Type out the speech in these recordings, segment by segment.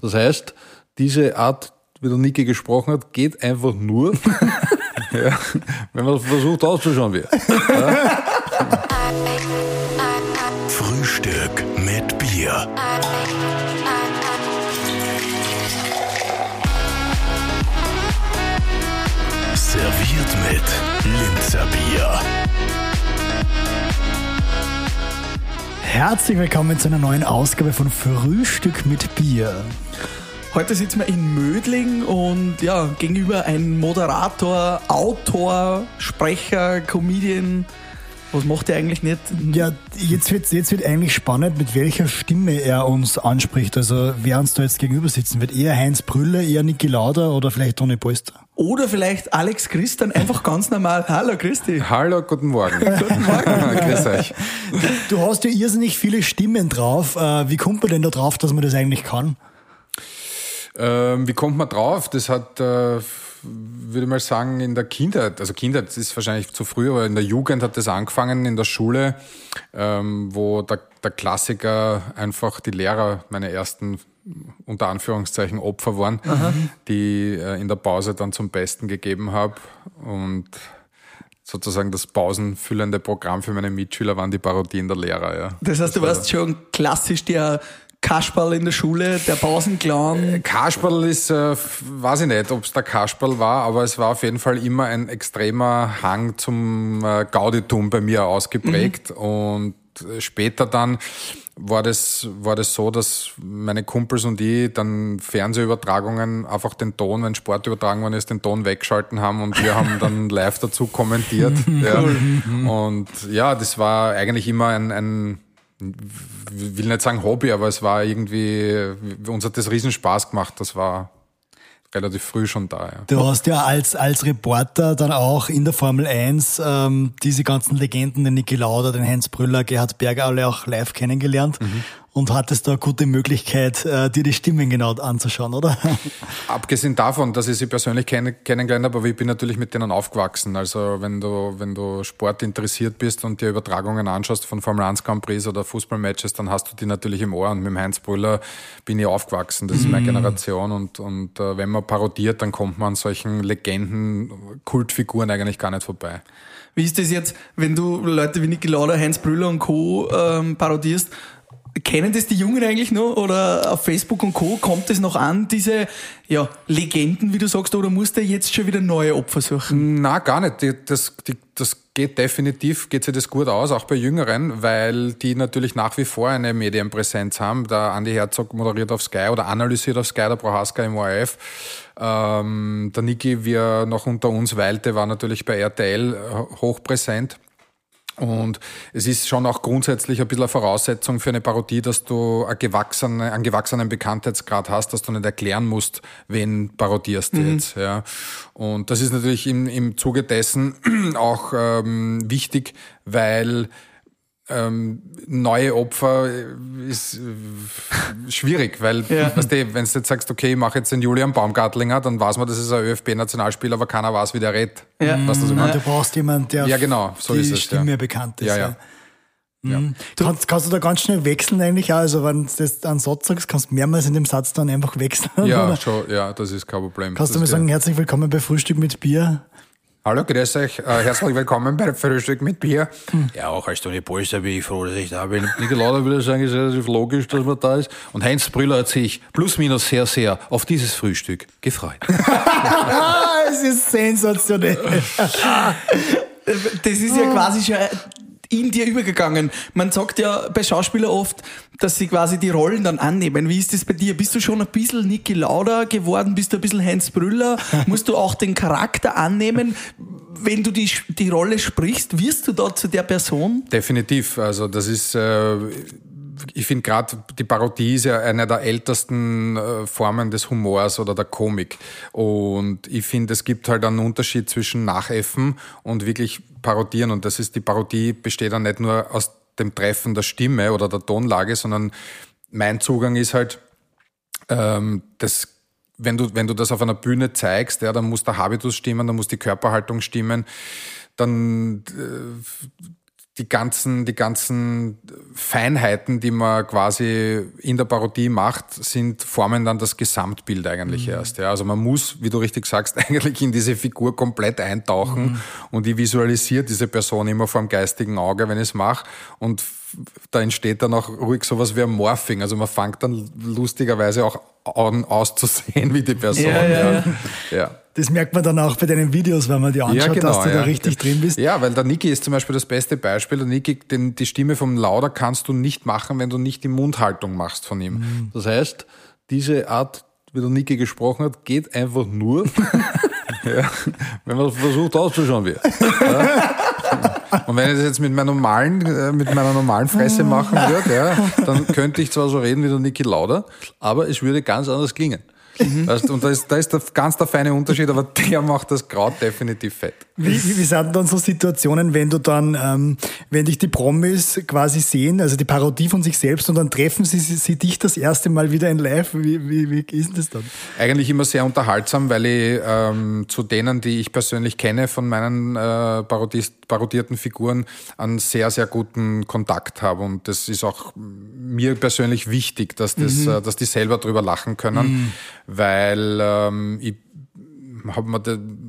Das heißt, diese Art, wie der Niki gesprochen hat, geht einfach nur, ja, wenn man versucht auszuschauen wie. Ja. Frühstück mit Bier. Serviert mit Linzer Bier. Herzlich willkommen zu einer neuen Ausgabe von Frühstück mit Bier. Heute sitzen wir in Mödling und ja, gegenüber ein Moderator, Autor, Sprecher, Comedian. Was macht er eigentlich nicht? Ja, jetzt wird, jetzt wird eigentlich spannend, mit welcher Stimme er uns anspricht. Also wer uns da jetzt gegenüber sitzen wird. Eher Heinz Brüller, eher Niki Lauder oder vielleicht Toni Polster. Oder vielleicht Alex Christian, einfach ganz normal. Hallo Christi. Hallo, guten Morgen. Guten Morgen. Grüß euch. Du hast ja irrsinnig viele Stimmen drauf. Äh, Wie kommt man denn da drauf, dass man das eigentlich kann? Ähm, wie kommt man drauf? Das hat, äh, würde mal sagen, in der Kindheit, also Kindheit das ist wahrscheinlich zu früh, aber in der Jugend hat das angefangen, in der Schule, ähm, wo der, der Klassiker einfach die Lehrer meine ersten unter Anführungszeichen Opfer waren, die äh, in der Pause dann zum Besten gegeben habe und sozusagen das pausenfüllende Programm für meine Mitschüler waren die Parodien der Lehrer. Ja. Das heißt, du war- warst schon klassisch der Kasperl in der Schule, der Pausenclown. Kasperl ist, äh, weiß ich nicht, ob es der Kasperl war, aber es war auf jeden Fall immer ein extremer Hang zum äh, Gauditum bei mir ausgeprägt. Und äh, später dann war das, war das so, dass meine Kumpels und ich dann Fernsehübertragungen einfach den Ton, wenn Sport übertragen worden ist, den Ton weggeschalten haben und wir haben dann live dazu kommentiert. ja. Und ja, das war eigentlich immer ein, ein will nicht sagen Hobby, aber es war irgendwie, uns hat das riesen Spaß gemacht. Das war relativ früh schon da. Ja. Du hast ja als, als Reporter dann auch in der Formel 1 ähm, diese ganzen Legenden, den Niki Lauda, den Heinz Brüller, Gerhard Berger, alle auch live kennengelernt und hattest da eine gute Möglichkeit, äh, dir die Stimmen genau anzuschauen, oder? Abgesehen davon, dass ich sie persönlich kenn kennengelernt habe, aber ich bin natürlich mit denen aufgewachsen. Also wenn du, wenn du Sport interessiert bist und dir Übertragungen anschaust von Formel 1 Grand Prix oder Fußballmatches, dann hast du die natürlich im Ohr. Und mit dem Heinz Brüller bin ich aufgewachsen. Das ist meine Generation. Und, und äh, wenn man parodiert, dann kommt man an solchen Legenden, Kultfiguren eigentlich gar nicht vorbei. Wie ist das jetzt, wenn du Leute wie Niki Lauda, Heinz Brüller und Co. Ähm, parodierst? Kennen das die Jungen eigentlich noch? Oder auf Facebook und Co. kommt es noch an, diese ja, Legenden, wie du sagst, oder musst du jetzt schon wieder neue Opfer suchen? Na, gar nicht. Das, das geht definitiv, geht sich das gut aus, auch bei Jüngeren, weil die natürlich nach wie vor eine Medienpräsenz haben. Der Andi Herzog moderiert auf Sky oder analysiert auf Sky, der Prohaska im ORF. Ähm, der Niki, wie er noch unter uns weilte, war natürlich bei RTL äh, hochpräsent. Und es ist schon auch grundsätzlich ein bisschen eine Voraussetzung für eine Parodie, dass du eine gewachsene, einen gewachsenen Bekanntheitsgrad hast, dass du nicht erklären musst, wen parodierst du jetzt. Ja. Und das ist natürlich im, im Zuge dessen auch ähm, wichtig, weil ähm, neue Opfer ist äh, schwierig, weil Ja. weißt du, wenn du jetzt sagst, okay, ich mache jetzt den Julian Baumgartlinger, dann weiß man, das ist ein ÖFB-Nationalspieler, aber keiner weiß, wie der redet. Ja. Weißt du, was ich meine? Du brauchst jemanden, der Ja, genau, so die ist es, Stimme ja. bekannt ist. Ja, ja. Mhm. Kannst, kannst du da ganz schnell wechseln eigentlich auch? Also wenn du das einen Satz sagst, kannst du mehrmals in dem Satz dann einfach wechseln? Ja, oder? schon, ja, das ist kein Problem. Kannst du das mir sagen, herzlich willkommen bei Frühstück mit Bier? Hallo, grüß euch. Äh, herzlich willkommen bei Frühstück mit Bier. Hm. Ja, auch als Toni Polster bin ich froh, dass ich da bin. Nicolauda würde sagen, ist relativ logisch, dass man da ist. Und Heinz Brüller hat sich plus minus sehr, sehr auf dieses Frühstück gefreut. Es ist sensationell. Das ist ja quasi schon in dir übergegangen. Man sagt ja bei Schauspielern oft, dass sie quasi die Rollen dann annehmen. Wie ist das bei dir? Bist du schon ein bisschen Niki Lauda geworden? Bist du ein bisschen Heinz Brüller? Musst du auch den Charakter annehmen? Wenn du die, die Rolle sprichst, wirst du da zu der Person? Definitiv. Also das ist, äh, ich finde gerade, die Parodie ist ja eine der ältesten äh, Formen des Humors oder der Komik. Und ich finde, es gibt halt einen Unterschied zwischen Nachäffen und wirklich parodieren. Und das ist, die Parodie besteht dann nicht nur aus dem Treffen der Stimme oder der Tonlage, sondern mein Zugang ist halt, ähm, das wenn du, wenn du das auf einer Bühne zeigst, ja, dann muss der Habitus stimmen, dann muss die Körperhaltung stimmen, dann äh, die ganzen, die ganzen Feinheiten, die man quasi in der Parodie macht, sind, formen dann das Gesamtbild eigentlich mhm. erst. Ja. Also man muss, wie du richtig sagst, eigentlich in diese Figur komplett eintauchen mhm. und ich visualisiere diese Person immer vor dem geistigen Auge, wenn ich es mache. Und da entsteht dann auch ruhig sowas wie ein Morphing. Also man fängt dann lustigerweise auch an auszusehen wie die Person. Ja, ja, ja. ja. Das merkt man dann auch bei deinen Videos, wenn man die anschaut, ja, genau, dass du ja. da richtig drin bist. Ja, weil der Niki ist zum Beispiel das beste Beispiel. Der Niki, den, die Stimme vom Lauder kannst du nicht machen, wenn du nicht die Mundhaltung machst von ihm. Mhm. Das heißt, diese Art, wie der Niki gesprochen hat, geht einfach nur, ja, wenn man versucht auszuschauen wie. Und wenn ich das jetzt mit meiner normalen, äh, mit meiner normalen Fresse machen würde, dann könnte ich zwar so reden wie der Niki Lauder, aber es würde ganz anders klingen. Mhm. Weißt, und da ist, da ist der, ganz der feine Unterschied, aber der macht das Kraut definitiv fett. Wie, wie, wie sind dann so Situationen, wenn du dann, ähm, wenn dich die Promis quasi sehen, also die Parodie von sich selbst und dann treffen sie, sie, sie dich das erste Mal wieder in live? Wie, wie, wie ist das dann? Eigentlich immer sehr unterhaltsam, weil ich ähm, zu denen, die ich persönlich kenne, von meinen äh, parodierten Figuren einen sehr, sehr guten Kontakt habe. Und das ist auch mir persönlich wichtig, dass, das, mhm. äh, dass die selber drüber lachen können. Mhm weil ähm, ich habe mir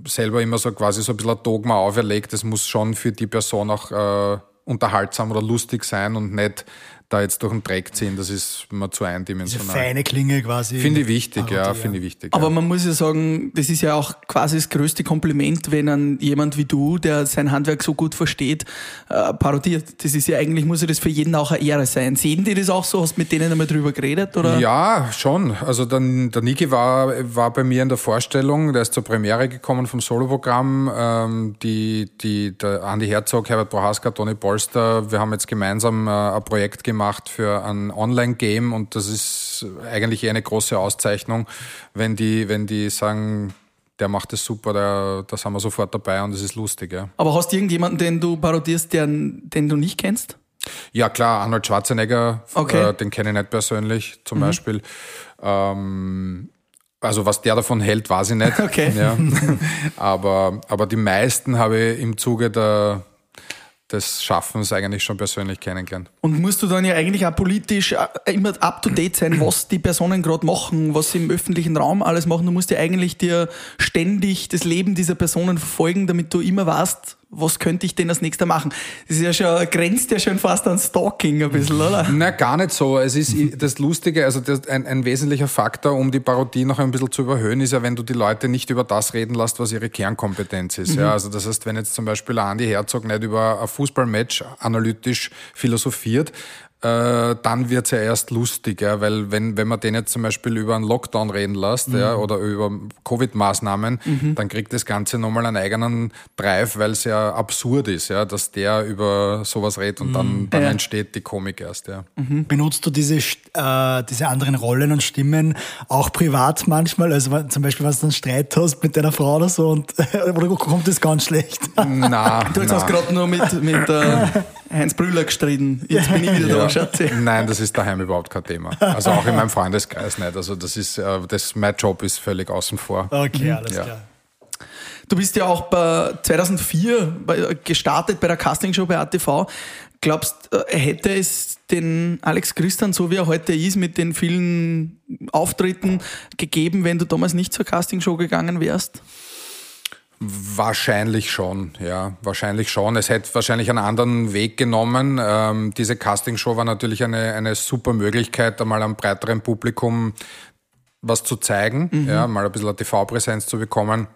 selber immer so quasi so ein bisschen ein Dogma auferlegt, es muss schon für die Person auch äh, unterhaltsam oder lustig sein und nicht da jetzt durch den Dreck ziehen, das ist mir zu eindimensional. Diese feine Klinge quasi. Finde ich wichtig, Parodie, ja, finde ich wichtig. Aber ja. man muss ja sagen, das ist ja auch quasi das größte Kompliment, wenn ein jemand wie du, der sein Handwerk so gut versteht, äh, parodiert. Das ist ja eigentlich, muss ja das für jeden auch eine Ehre sein. Sehen die das auch so? Hast du mit denen einmal drüber geredet, oder? Ja, schon. Also der, der Niki war, war bei mir in der Vorstellung, der ist zur Premiere gekommen vom Soloprogramm, ähm, die, die, der Andi Herzog, Herbert Prohaska, Toni Polster, wir haben jetzt gemeinsam äh, ein Projekt gemacht, gemacht für ein Online-Game und das ist eigentlich eine große Auszeichnung, wenn die, wenn die sagen, der macht es super, da, da sind wir sofort dabei und es ist lustig. Ja. Aber hast du irgendjemanden, den du parodierst, den, den du nicht kennst? Ja, klar, Arnold Schwarzenegger, okay. äh, den kenne ich nicht persönlich zum mhm. Beispiel. Ähm, also was der davon hält, weiß ich nicht. Okay. Ja. aber, aber die meisten habe ich im Zuge der, des Schaffens eigentlich schon persönlich kennengelernt. Und musst du dann ja eigentlich auch politisch äh, immer up to date sein, was die Personen gerade machen, was sie im öffentlichen Raum alles machen. Du musst ja eigentlich dir ständig das Leben dieser Personen verfolgen, damit du immer weißt, was könnte ich denn als nächster machen? Das ist ja schon, grenzt ja schon fast an Stalking ein bisschen, oder? Na, gar nicht so. Es ist das Lustige, also das, ein, ein wesentlicher Faktor, um die Parodie noch ein bisschen zu überhöhen, ist ja, wenn du die Leute nicht über das reden lässt, was ihre Kernkompetenz ist. Mhm. Ja, also das heißt, wenn jetzt zum Beispiel Andi Herzog nicht über ein Fußballmatch analytisch philosophiert, äh, dann wird's ja erst lustig, ja, weil wenn, wenn man den jetzt zum Beispiel über einen Lockdown reden lässt mhm. ja, oder über Covid-Maßnahmen, mhm. dann kriegt das Ganze nochmal einen eigenen Drive, weil es ja absurd ist, ja, dass der über sowas redet und mhm. dann, dann ja. entsteht die Komik erst. Ja. Mhm. Benutzt du diese, äh, diese anderen Rollen und Stimmen auch privat manchmal? Also zum Beispiel, wenn du einen Streit hast mit deiner Frau oder so und oder kommt das ganz schlecht? Na, du hast gerade nur mit, mit äh, Heinz Brüller gestritten. Jetzt bin ich wieder ja. da, Schatzi. Nein, das ist daheim überhaupt kein Thema. Also auch in meinem Freundeskreis nicht. Also das ist, äh, das, mein Job ist völlig außen vor. Okay, alles ja. klar. Du bist ja auch bei 2004 gestartet bei der Castingshow bei ATV. Glaubst, äh, hätte es den Alex Christian, so wie er heute ist, mit den vielen Auftritten gegeben, wenn du damals nicht zur Castingshow gegangen wärst? Wahrscheinlich schon, ja, wahrscheinlich schon. Es hätte wahrscheinlich einen anderen Weg genommen. Ähm, diese Castingshow war natürlich eine, eine super Möglichkeit, einmal einem breiteren Publikum was zu zeigen, mhm. ja, mal ein bisschen TV-Präsenz zu bekommen.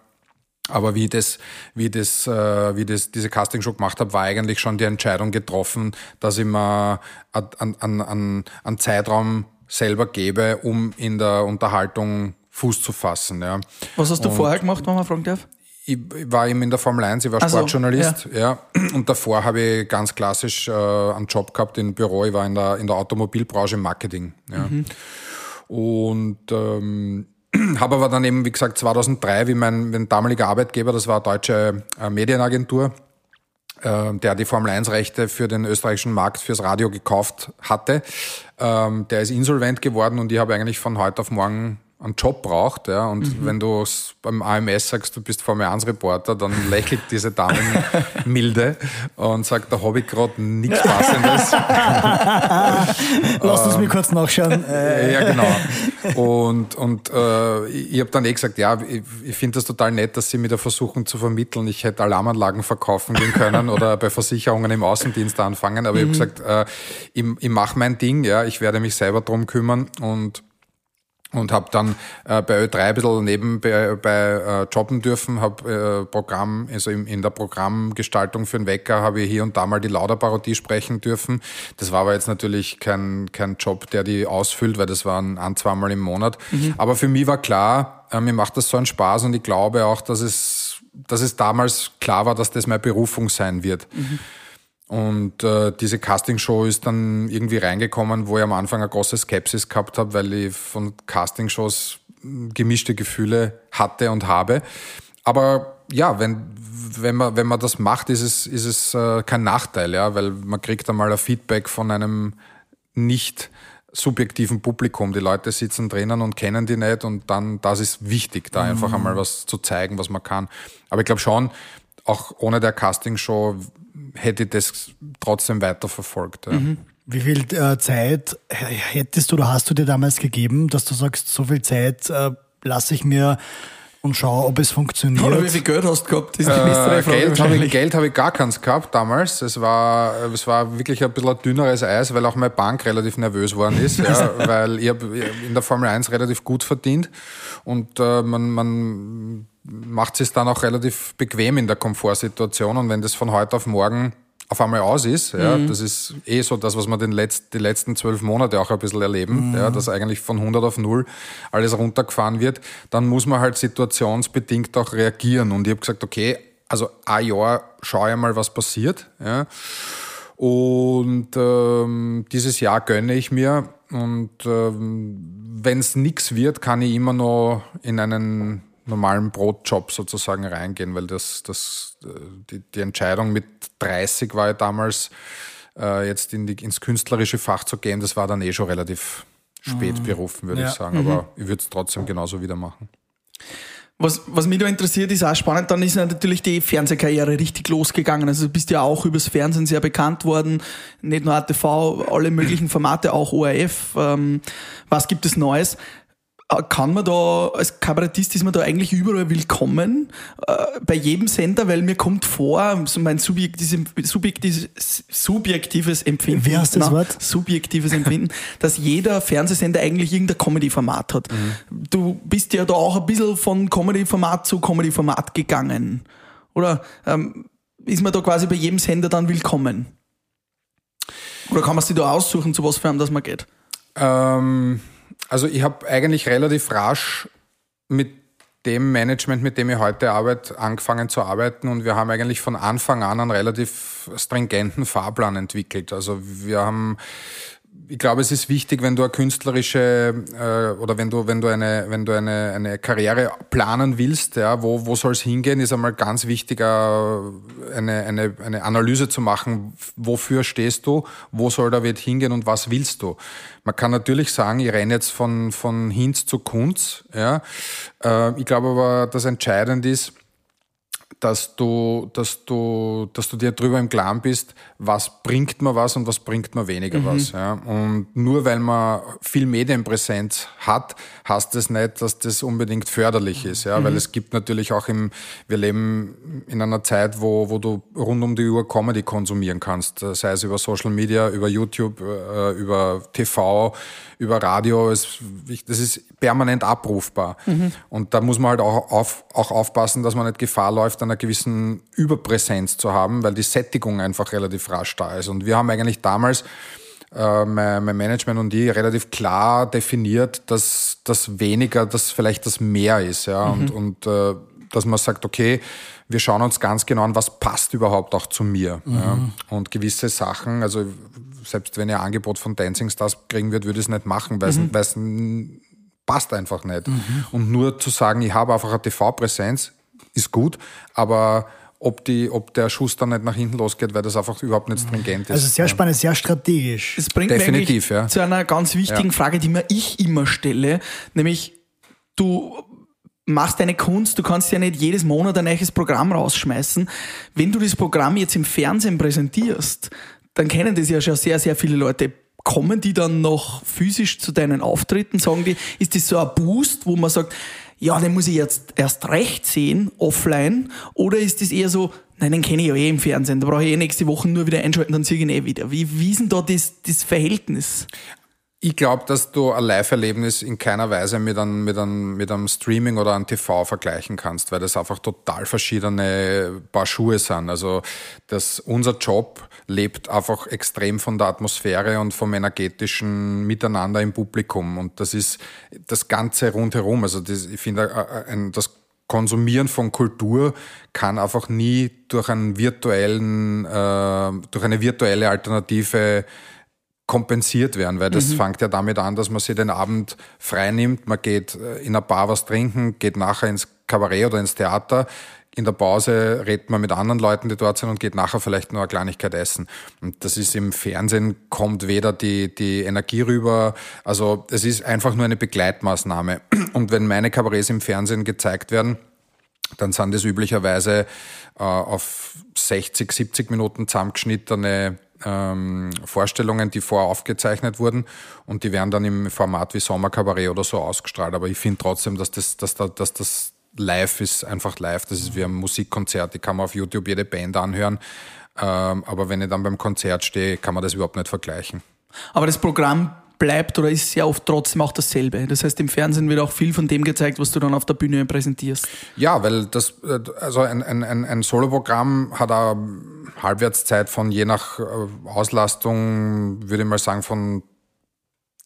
Aber wie das, wie das, äh, wie das diese Castingshow gemacht habe, war eigentlich schon die Entscheidung getroffen, dass ich mir einen, einen, einen Zeitraum selber gebe, um in der Unterhaltung Fuß zu fassen. Ja. Was hast du Und vorher gemacht, wenn man fragen darf? Ich war eben in der Formel 1, ich war also, Sportjournalist, ja. ja. Und davor habe ich ganz klassisch äh, einen Job gehabt im Büro. Ich war in der, in der Automobilbranche im Marketing. Ja. Mhm. Und ähm, habe aber dann eben, wie gesagt, 2003, wie mein, mein damaliger Arbeitgeber, das war eine deutsche äh, Medienagentur, äh, der die Formel 1-Rechte für den österreichischen Markt fürs Radio gekauft hatte. Ähm, der ist insolvent geworden und ich habe eigentlich von heute auf morgen einen Job braucht, ja, und Mhm. wenn du beim AMS sagst, du bist Formel 1 Reporter, dann lächelt diese Dame milde und sagt, da habe ich gerade nichts Passendes. Lass uns mir kurz nachschauen. Äh, Ja, genau. Und, und äh, ich habe dann eh gesagt, ja, ich, ich finde das total nett, dass sie mir da versuchen zu vermitteln. Ich hätte Alarmanlagen verkaufen gehen können oder bei Versicherungen im Außendienst anfangen. Aber ich habe gesagt, äh, ich, ich mache mein Ding, ja, ich werde mich selber drum kümmern und und habe dann äh, bei Ö3 ein bisschen nebenbei bei, äh, jobben dürfen, habe äh, Programm, also in, in der Programmgestaltung für den Wecker habe ich hier und da mal die Lauder-Parodie sprechen dürfen. Das war aber jetzt natürlich kein, kein Job, der die ausfüllt, weil das waren ein, zweimal im Monat. Aber für mich war klar, äh, mir macht das so einen Spaß und ich glaube auch, dass es, dass es damals klar war, dass das meine Berufung sein wird. Und äh, diese Castingshow ist dann irgendwie reingekommen, wo ich am Anfang eine große Skepsis gehabt habe, weil ich von Castingshows mh, gemischte Gefühle hatte und habe. Aber ja, wenn, wenn, man, wenn man das macht, ist es, ist es äh, kein Nachteil, ja, weil man kriegt einmal ein Feedback von einem nicht subjektiven Publikum. Die Leute sitzen drinnen und kennen die nicht und dann, das ist wichtig, da einfach einmal was zu zeigen, was man kann. Aber ich glaube schon, auch ohne der Castingshow hätte ich das trotzdem weiterverfolgt. Ja. Wie viel äh, Zeit hättest du oder hast du dir damals gegeben, dass du sagst, so viel Zeit äh, lasse ich mir und schaue, ob es funktioniert? Oder wie viel Geld hast du gehabt? Das ist die Äh, Frage Geld habe ich. Geld hab ich gar keins gehabt damals. Es war, es war wirklich ein bisschen ein dünneres Eis, weil auch meine Bank relativ nervös worden ist, ja, weil ich habe in der Formel 1 relativ gut verdient und äh, man, man macht es dann auch relativ bequem in der Komfortsituation und wenn das von heute auf morgen auf einmal aus ist, ja, das ist eh so das, was wir den letzt, die letzten zwölf Monate auch ein bisschen erleben, ja, dass eigentlich von 100 auf 0 alles runtergefahren wird, dann muss man halt situationsbedingt auch reagieren. Und ich habe gesagt, okay, also ein Jahr schaue ich mal, was passiert. Ja. Und ähm, dieses Jahr gönne ich mir. Und ähm, wenn es nichts wird, kann ich immer noch in einen normalen Brotjob sozusagen reingehen, weil das, das, äh, die, die Entscheidung mit 30 war ja damals, äh, jetzt in die, ins künstlerische Fach zu gehen, das war dann eh schon relativ spät berufen, würde Ja. ich sagen. Aber ich würde es trotzdem genauso wieder machen. Was, was mich da interessiert, ist auch spannend, dann ist natürlich die Fernsehkarriere richtig losgegangen. Also du bist ja auch übers Fernsehen sehr bekannt worden, nicht nur ATV, alle möglichen Formate, auch ORF. Ähm, was gibt es Neues? Äh, Kann man da, als Kabarettist ist man da eigentlich überall willkommen, äh, bei jedem Sender, weil mir kommt vor, so mein subjektives, subjektives, subjektives Empfinden. Wie heißt das Na, Wort? subjektives Empfinden, dass jeder Fernsehsender eigentlich irgendein Comedy-Format hat. Du bist ja da auch ein bisschen von Comedy-Format zu Comedy-Format gegangen. Oder ähm, ist man da quasi bei jedem Sender dann willkommen? Oder kann man sich da aussuchen, zu was für einem das man geht? Ähm, also ich habe eigentlich relativ rasch mit dem Management, mit dem ich heute arbeite, angefangen zu arbeiten und wir haben eigentlich von Anfang an einen relativ stringenten Fahrplan entwickelt. Also wir haben ich glaube, es ist wichtig, wenn du eine künstlerische äh, oder wenn du, wenn du eine, wenn du eine, eine Karriere planen willst, ja, wo, wo soll es hingehen, ist einmal ganz wichtig, äh, eine, eine, eine Analyse zu machen, wofür stehst du, wo soll der Weg hingehen und was willst du. Man kann natürlich sagen, ich renne jetzt von, von Hinz zu Kunz. Ja. Äh, ich glaube aber, das Entscheidende ist, dass du, dass du, dass du dir drüber im Klaren bist, was bringt mir was und was bringt mir weniger was. Ja. Und nur weil man viel Medienpräsenz hat, heißt das nicht, dass das unbedingt förderlich ist. Ja. Weil es gibt natürlich auch im, wir leben in einer Zeit, wo, wo du rund um die Uhr Comedy konsumieren kannst. Sei es über Social Media, über YouTube, äh, über TV, über Radio. Es, das ist permanent abrufbar. Und da muss man halt auch, auf, auch aufpassen, dass man nicht Gefahr läuft, einer gewissen Überpräsenz zu haben, weil die Sättigung einfach relativ rasch da ist. Und wir haben eigentlich damals, äh, mein, mein Management und ich, relativ klar definiert, dass das weniger, dass vielleicht das mehr ist. Ja? Und, und äh, dass man sagt, okay, wir schauen uns ganz genau an, was passt überhaupt auch zu mir. Ja? Und gewisse Sachen, also selbst wenn ihr Angebot von Dancing Stars kriegen wird, würde ich es nicht machen, weil es n- passt einfach nicht. Und nur zu sagen, ich habe einfach eine TV-Präsenz, ist gut, aber ob, die, ob der Schuss dann nicht nach hinten losgeht, weil das einfach überhaupt nicht stringent ist. Also sehr spannend, sehr strategisch. Das bringt Definitiv, ja. zu einer ganz wichtigen Ja. Frage, die mir ich immer stelle, nämlich du machst deine Kunst, du kannst ja nicht jedes Monat ein neues Programm rausschmeißen. Wenn du das Programm jetzt im Fernsehen präsentierst, dann kennen das ja schon sehr, sehr viele Leute. Kommen die dann noch physisch zu deinen Auftritten? Sagen die, ist das so ein Boost, wo man sagt, ja, den muss ich jetzt erst recht sehen, offline? Oder ist das eher so, nein, den kenne ich ja eh im Fernsehen, da brauche ich eh nächste Woche nur wieder einschalten, dann sehe ich ihn eh wieder. Wie, wie ist denn da das, das Verhältnis? Ich glaube, dass du ein Live-Erlebnis in keiner Weise mit einem, mit, einem, mit einem Streaming oder einem TV vergleichen kannst, weil das einfach total verschiedene Paar Schuhe sind. Also das, unser Job lebt einfach extrem von der Atmosphäre und vom energetischen Miteinander im Publikum. Und das ist das Ganze rundherum. Also das, ich finde, äh, äh, das Konsumieren von Kultur kann einfach nie durch einen virtuellen, äh, durch eine virtuelle Alternative kompensiert werden, weil das mhm. fängt ja damit an, dass man sich den Abend frei nimmt, man geht äh, in einer Bar was trinken, geht nachher ins Kabarett oder ins Theater, in der Pause redet man mit anderen Leuten, die dort sind und geht nachher vielleicht nur eine Kleinigkeit essen. Und das ist im Fernsehen, kommt weder die, die Energie rüber, also es ist einfach nur eine Begleitmaßnahme. Und wenn meine Kabarets im Fernsehen gezeigt werden, dann sind das üblicherweise äh, auf 60, 70 Minuten zusammengeschnittene ähm, Vorstellungen, die vorher aufgezeichnet wurden und die werden dann im Format wie Sommerkabarett oder so ausgestrahlt. Aber ich finde trotzdem, dass das, dass, da, dass das live ist, einfach live. Das ist wie ein Musikkonzert, die kann man auf YouTube jede Band anhören. Ähm, aber wenn ich dann beim Konzert stehe, kann man das überhaupt nicht vergleichen. Aber das Programm bleibt oder ist sehr oft trotzdem auch dasselbe. Das heißt, im Fernsehen wird auch viel von dem gezeigt, was du dann auf der Bühne präsentierst. Ja, weil das, äh, also ein, ein, ein, Soloprogramm hat eine Halbwertszeit von je nach äh, Auslastung, würde ich mal sagen, von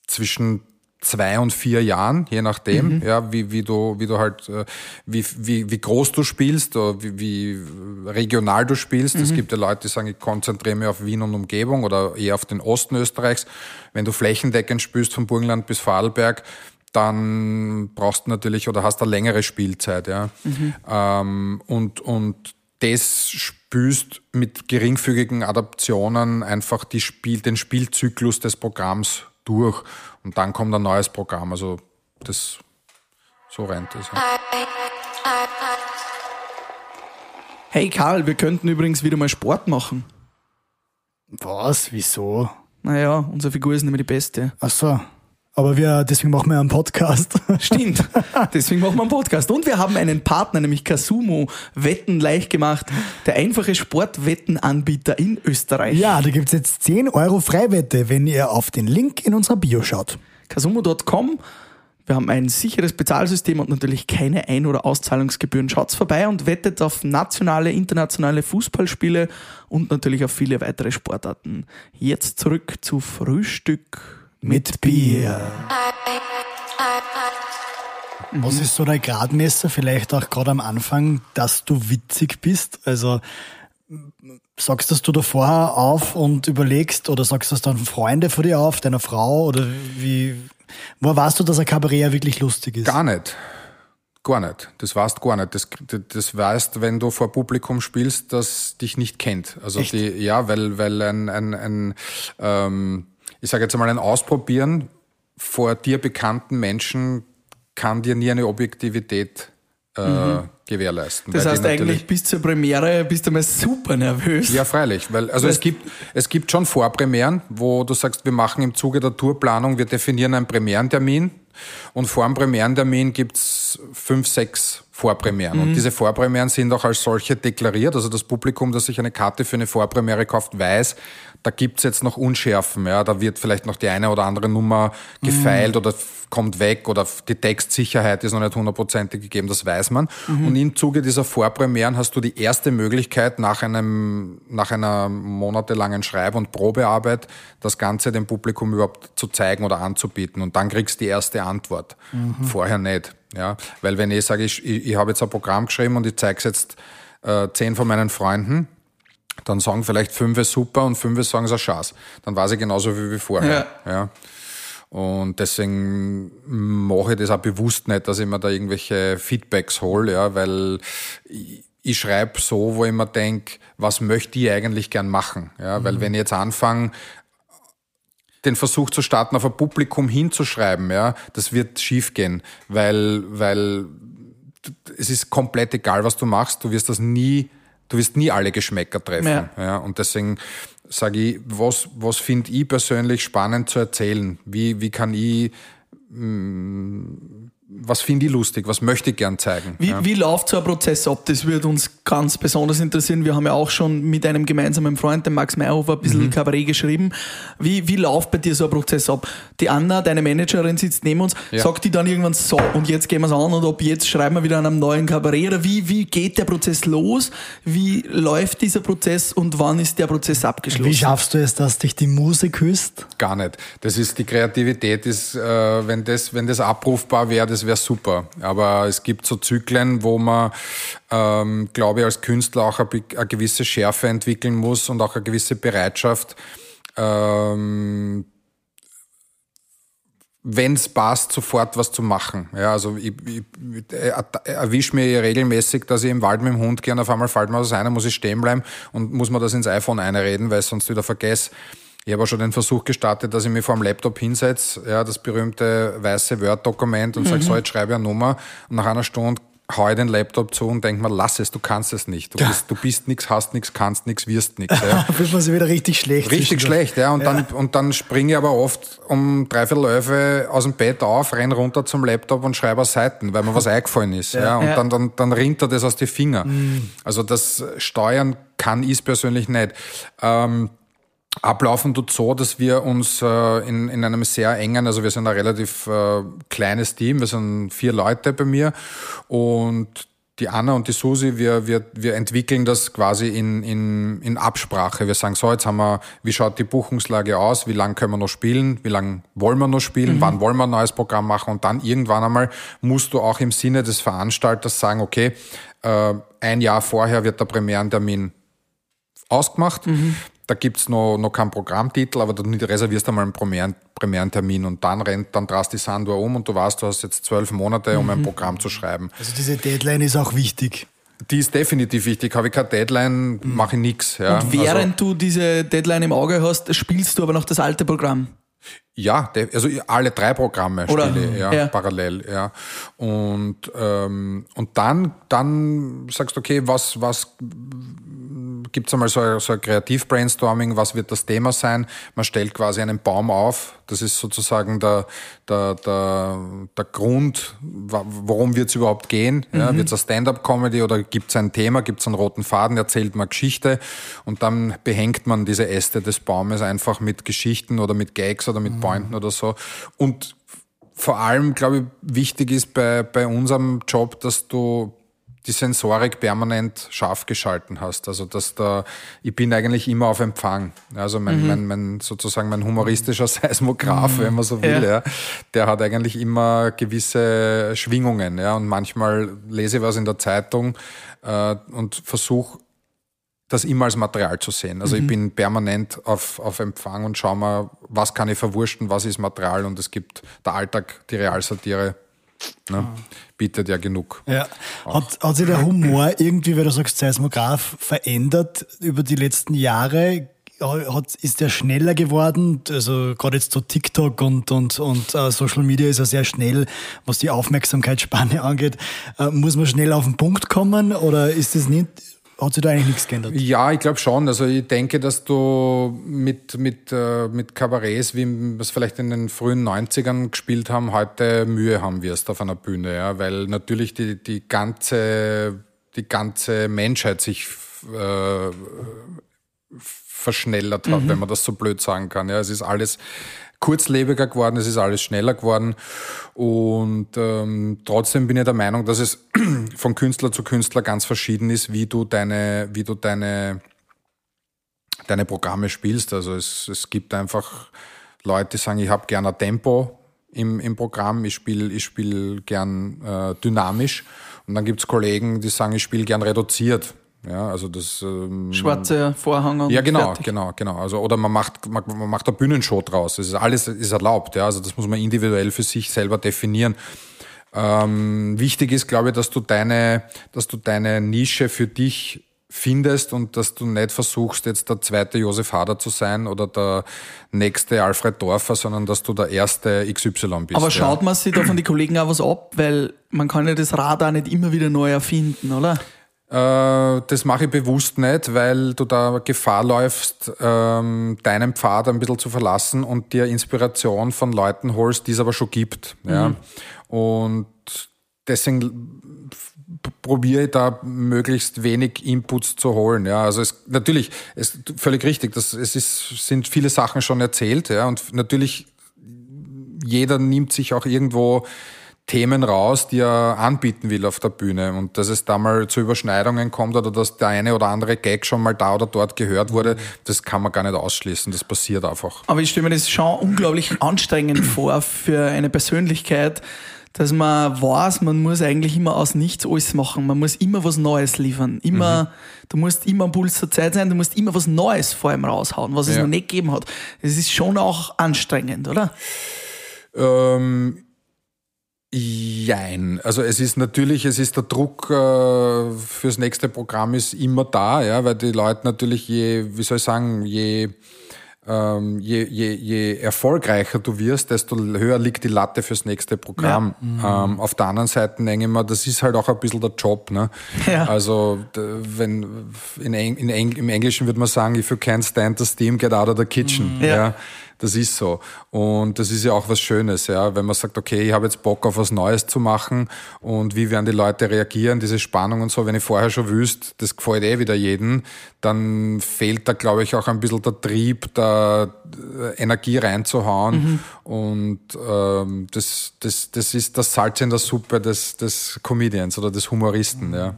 zwischen zwei und vier Jahren, je nachdem, mhm. ja, wie, wie du, wie du halt, äh, wie, wie, wie groß du spielst oder wie, wie regional du spielst. Mhm. Es gibt ja Leute, die sagen, ich konzentriere mich auf Wien und Umgebung oder eher auf den Osten Österreichs. Wenn du flächendeckend spielst von Burgenland bis Vorarlberg, dann brauchst du natürlich oder hast eine längere Spielzeit, ja. Mhm. Ähm, und, und das spürst mit geringfügigen Adaptionen einfach die Spiel, den Spielzyklus des Programms durch und dann kommt ein neues Programm. Also das so rennt es. Ja. Hey Karl, wir könnten übrigens wieder mal Sport machen. Was? Wieso? Naja, unsere Figur ist nämlich die beste. Ach so. Aber wir, deswegen machen wir einen Podcast. Stimmt. Deswegen machen wir einen Podcast. Und wir haben einen Partner, nämlich Kasumo, Wetten leicht gemacht. Der einfache Sportwettenanbieter in Österreich. Ja, da gibt's jetzt 10 Euro Freiwette, wenn ihr auf den Link in unserer Bio schaut. Kasumo.com. Wir haben ein sicheres Bezahlsystem und natürlich keine Ein- oder Auszahlungsgebühren. Schaut's vorbei und wettet auf nationale, internationale Fußballspiele und natürlich auf viele weitere Sportarten. Jetzt zurück zu Frühstück mit Bier. Was ist so der Gradmesser, vielleicht auch gerade am Anfang, dass du witzig bist? Also sagst das du da vorher auf und überlegst oder sagst das dann Freunde vor dir auf, deiner Frau oder wie, wo weißt du, dass ein Kabarett wirklich lustig ist? Gar nicht. Gar nicht. Das weißt gar nicht. Das, das weißt, wenn du vor Publikum spielst, das dich nicht kennt. Also Echt? die, ja, weil, weil ein, ein, ein ähm, ich sage jetzt einmal, ein Ausprobieren vor dir bekannten Menschen kann dir nie eine Objektivität äh, mhm. gewährleisten. Das heißt eigentlich bis zur Premiere bist du mal super nervös. Ja, freilich, weil also es gibt es gibt schon Vorpremieren, wo du sagst, wir machen im Zuge der Tourplanung, wir definieren einen Premierentermin und vor dem Premierentermin gibt's fünf, sechs Vorpremieren. Mhm. Und diese Vorpremieren sind auch als solche deklariert. Also das Publikum, das sich eine Karte für eine Vorpremiere kauft, weiß, da gibt's jetzt noch Unschärfen. Ja, da wird vielleicht noch die eine oder andere Nummer gefeilt mhm. oder kommt weg oder die Textsicherheit ist noch nicht hundertprozentig gegeben, das weiß man. Mhm. Und im Zuge dieser Vorpremieren hast du die erste Möglichkeit, nach einem, nach einer monatelangen Schreib- und Probearbeit das Ganze dem Publikum überhaupt zu zeigen oder anzubieten. Und dann kriegst du die erste Antwort. Mhm. Vorher nicht. Ja, weil wenn ich sage, ich, ich, ich habe jetzt ein Programm geschrieben und ich zeige es jetzt äh, zehn von meinen Freunden, dann sagen vielleicht fünf super und fünf sagen es ein Schatz. Dann weiß ich genauso wie, wie vorher. Ja. ja. Und deswegen mache ich das auch bewusst nicht, dass ich mir da irgendwelche Feedbacks hole, ja, weil ich, ich schreibe so, wo ich mir denke, was möchte ich eigentlich gern machen? Ja, weil mhm. wenn ich jetzt anfange, den Versuch zu starten, auf ein Publikum hinzuschreiben, ja, das wird schiefgehen, weil, weil es ist komplett egal, was du machst, du wirst das nie, du wirst nie alle Geschmäcker treffen. Ja. Ja. und deswegen sage ich, was, was finde ich persönlich spannend zu erzählen? Wie, wie kann ich was finde ich lustig, was möchte ich gern zeigen. Wie, ja. wie läuft so ein Prozess ab? Das würde uns ganz besonders interessieren. Wir haben ja auch schon mit einem gemeinsamen Freund, dem Max Meyerhofer, ein bisschen Mhm. Kabarett geschrieben. Wie, wie läuft bei dir so ein Prozess ab? Die Anna, deine Managerin, sitzt neben uns, Ja. sagt die dann irgendwann so und jetzt gehen wir es an und ob jetzt schreiben wir wieder an einem neuen Kabarett oder wie, wie geht der Prozess los? Wie läuft dieser Prozess und wann ist der Prozess abgeschlossen? Wie schaffst du es, dass dich die Muse küsst? Gar nicht. Das ist die Kreativität, ist, äh, wenn, das, wenn das abrufbar wäre, das wäre super. Aber es gibt so Zyklen, wo man, ähm, glaube ich, als Künstler auch eine, eine gewisse Schärfe entwickeln muss und auch eine gewisse Bereitschaft, ähm, wenn es passt, sofort was zu machen. Ja, also ich, ich, ich erwische mir regelmäßig, dass ich im Wald mit dem Hund gehe und auf einmal fällt mir was ein, dann muss ich stehen bleiben und muss mir das ins iPhone einreden, weil ich sonst wieder vergesse. Ich habe auch schon den Versuch gestartet, dass ich mich vor dem Laptop hinsetze, ja, das berühmte weiße Word-Dokument und sage, so, jetzt schreibe ich eine Nummer und nach einer Stunde hau ich den Laptop zu und denk mir, lass es, du kannst es nicht. Du bist, du bist nix, hast nix, kannst nix, wirst nix. Ja. Fühlt man sich wieder richtig schlecht. Richtig schlecht, ja. Und, Dann, und dann springe ich aber oft um dreiviertel elf aus dem Bett auf, renn runter zum Laptop und schreibe Seiten, weil mir was eingefallen ist. Ja. Und Ja. Dann, dann, dann rinnt er das aus die Finger. Also das Steuern kann ich persönlich nicht. Ähm, Ablaufen tut so, dass wir uns äh, in, in einem sehr engen, also wir sind ein relativ äh, kleines Team, wir sind vier Leute bei mir und die Anna und die Susi, wir, wir, wir entwickeln das quasi in, in, in Absprache. Wir sagen so, jetzt haben wir, wie schaut die Buchungslage aus, wie lange können wir noch spielen, wie lange wollen wir noch spielen, wann wollen wir ein neues Programm machen? Und dann irgendwann einmal musst du auch im Sinne des Veranstalters sagen, okay, äh, ein Jahr vorher wird der Premierentermin ausgemacht. Da gibt's noch, noch keinen Programmtitel, aber du reservierst einmal einen Premieren, Premierentermin und dann rennt, dann drast die Sanduhr um und du weißt, du hast jetzt zwölf Monate, um ein Programm zu schreiben. Also diese Deadline ist auch wichtig. Die ist definitiv wichtig. Habe ich keine Deadline, mache ich nix. Ja. und während du diese Deadline im Auge hast, spielst du aber noch das alte Programm. Ja, also alle drei Programme Oder? spiele ich, ja, Ja. parallel, ja. Und, ähm, und dann, dann sagst du, okay, was, was gibt's einmal so ein, so ein Kreativ-Brainstorming, was wird das Thema sein? Man stellt quasi einen Baum auf. Das ist sozusagen der, der, der, der Grund, worum wird's überhaupt gehen? Ja, Wird's eine Stand-up-Comedy oder gibt's ein Thema, gibt's einen roten Faden, erzählt man Geschichte und dann behängt man diese Äste des Baumes einfach mit Geschichten oder mit Gags oder mit Pointen oder so. Und vor allem, glaube ich, wichtig ist bei, bei unserem Job, dass du die Sensorik permanent scharf geschalten hast. Also dass da, ich bin eigentlich immer auf Empfang. Also mein, mein, mein sozusagen mein humoristischer Seismograph, wenn man so will, Ja. ja. der hat eigentlich immer gewisse Schwingungen. Ja. Und manchmal lese ich was in der Zeitung äh, und versuche das immer als Material zu sehen. Also ich bin permanent auf, auf Empfang und schaue mal, was kann ich verwursten, was ist Material und es gibt der Alltag, die Realsatire, ne, bietet ja genug. Ja. Hat, hat sich der Humor irgendwie, weil du sagst, Seismograph, verändert über die letzten Jahre? Hat, ist der schneller geworden? Also gerade jetzt so TikTok und, und, und äh, Social Media ist ja sehr schnell, was die Aufmerksamkeitsspanne angeht. Äh, muss man schnell auf den Punkt kommen oder ist das nicht, hat sich da eigentlich nichts geändert? Ja, ich glaube schon. Also ich denke, dass du mit, mit, äh, mit Kabarets, wie wir es vielleicht in den frühen 90ern gespielt haben, heute Mühe haben wirst auf einer Bühne. Ja? Weil natürlich die, die, ganze, die ganze Menschheit sich äh, verschnellert hat, wenn man das so blöd sagen kann. Ja, es ist alles kurzlebiger geworden, es ist alles schneller geworden und ähm, trotzdem bin ich der Meinung, dass es von Künstler zu Künstler ganz verschieden ist, wie du deine, wie du deine, deine Programme spielst. Also es, es gibt einfach Leute, die sagen, ich habe gerne Tempo im, im Programm, ich spiele ich spiel gern äh, dynamisch und dann gibt's Kollegen, die sagen, ich spiele gern reduziert. Ja, also das ähm, Schwarze Vorhang und ja, genau, fertig. genau, genau. Also, oder man macht, man, man macht eine Bühnenshow draus. Das ist alles ist erlaubt, ja. Also das muss man individuell für sich selber definieren. Ähm, wichtig ist, glaube ich, dass du deine, dass du deine Nische für dich findest und dass du nicht versuchst, jetzt der zweite Josef Hader zu sein oder der nächste Alfred Dorfer, sondern dass du der erste XY bist. Aber schaut ja. man sich da von den Kollegen auch was ab, weil man kann ja das Rad auch nicht immer wieder neu erfinden, oder? Äh, das mache ich bewusst nicht, weil du da Gefahr läufst, ähm, deinen Pfad ein bisschen zu verlassen und dir Inspiration von Leuten holst, die es aber schon gibt. Ja. Und deswegen probiere ich da möglichst wenig Inputs zu holen. Ja, also es natürlich, es völlig richtig, das, es ist, sind viele Sachen schon erzählt, ja, und natürlich jeder nimmt sich auch irgendwo Themen raus, die er anbieten will auf der Bühne. Und dass es da mal zu Überschneidungen kommt oder dass der eine oder andere Gag schon mal da oder dort gehört wurde, das kann man gar nicht ausschließen. Das passiert einfach. Aber ich stelle mir das schon unglaublich anstrengend vor für eine Persönlichkeit, dass man weiß, man muss eigentlich immer aus nichts alles machen. Man muss immer was Neues liefern. Immer, Mhm. du musst immer am Puls der Zeit sein, du musst immer was Neues vor allem raushauen, was es Ja. noch nicht gegeben hat. Das ist schon auch anstrengend, oder? Ähm, jein. Also es ist natürlich, es ist der Druck äh, fürs nächste Programm ist immer da, ja, weil die Leute natürlich je, wie soll ich sagen, je ähm, je, je, je erfolgreicher du wirst, desto höher liegt die Latte fürs nächste Programm. Ähm, auf der anderen Seite denke ich mir, das ist halt auch ein bisschen der Job. Ne? Ja. Also wenn in, Eng, in Eng, im Englischen würde man sagen, if you can't stand the steam, get out of the kitchen. Ja. Ja. Das ist so. Und das ist ja auch was Schönes, ja. Wenn man sagt, okay, ich habe jetzt Bock auf was Neues zu machen und wie werden die Leute reagieren, diese Spannung und so. Wenn ich vorher schon wüsste, das gefällt eh wieder jedem, dann fehlt da, glaube ich, auch ein bisschen der Trieb, da äh, Energie reinzuhauen. Und ähm, das, das, das ist das Salz in der Suppe des, des Comedians oder des Humoristen, ja.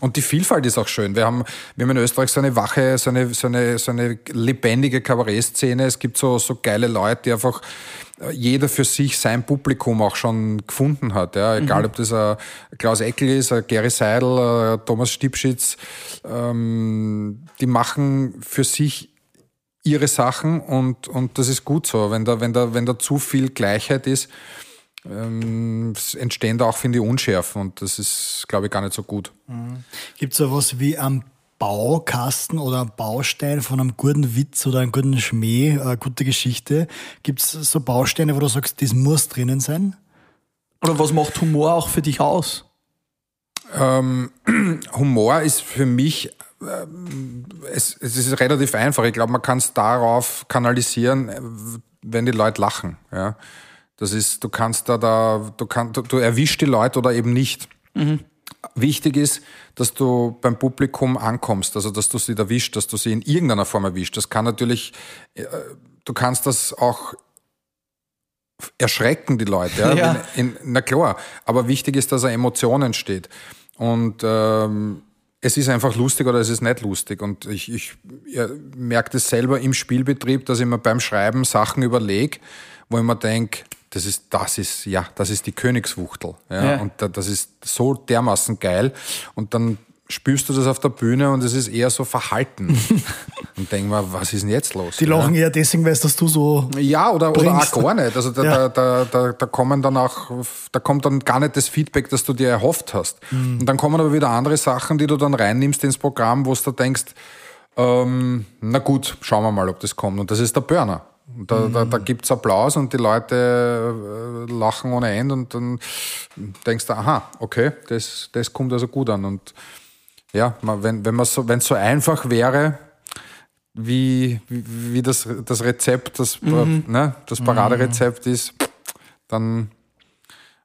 Und die Vielfalt ist auch schön. Wir haben, wir haben in Österreich so eine wache, so eine, so eine, so eine lebendige Kabarettszene. Es gibt so, so geile Leute, die einfach äh, jeder für sich sein Publikum auch schon gefunden hat. Ja. Egal, ob das ein Klaus Eckel ist, ein Gary Seidel, ein Thomas Stipschitz. Ähm, die machen für sich ihre Sachen und, und das ist gut so. Wenn da, wenn da, wenn da zu viel Gleichheit ist, ähm, entstehen da auch, finde ich, Unschärfen und das ist, glaube ich, gar nicht so gut. Gibt es so was wie am Baukasten oder Baustein von einem guten Witz oder einem guten Schmäh, eine gute Geschichte? Gibt es so Bausteine, wo du sagst, das muss drinnen sein? Oder was macht Humor auch für dich aus? Ähm, Humor ist für mich, ähm, es, es ist relativ einfach. Ich glaube, man kann es darauf kanalisieren, äh, wenn die Leute lachen. Ja? Das ist, du kannst da, da du, kannst, du, du erwischst die Leute oder eben nicht. Wichtig ist, dass du beim Publikum ankommst, also dass du sie erwischt, dass du sie in irgendeiner Form erwischt. Das kann natürlich, äh, du kannst das auch erschrecken, die Leute. Ja? Ja. Wenn- In, na klar, aber wichtig ist, dass eine Emotion entsteht. Und ähm, es ist einfach lustig oder es ist nicht lustig. Und ich, ich ja, merke das selber im Spielbetrieb, dass ich mir beim Schreiben Sachen überlege, wo ich mir denke, das ist, das ist, ja, das ist die Königswuchtel. Ja? Ja. Und da- das ist so dermaßen geil. Und dann spürst du das auf der Bühne und es ist eher so verhalten. und denk mal, was ist denn jetzt los? Die ja? lachen eher deswegen, weil es dass du so. Ja, oder, oder auch gar nicht. Also da, Ja. da, da, da, da kommen dann auch, da kommt dann gar nicht das Feedback, das du dir erhofft hast. Mhm. Und dann kommen aber wieder andere Sachen, die du dann reinnimmst ins Programm, wo du denkst, ähm, na gut, schauen wir mal, ob das kommt. Und das ist der Burner. Da, da, da gibt's Applaus und die Leute äh, lachen ohne Ende und dann denkst du, aha, okay, das, das kommt also gut an. Und ja, wenn wenn man so, es so einfach wäre, wie, wie, wie das, das Rezept, das, ne, das Paraderezept ist, dann.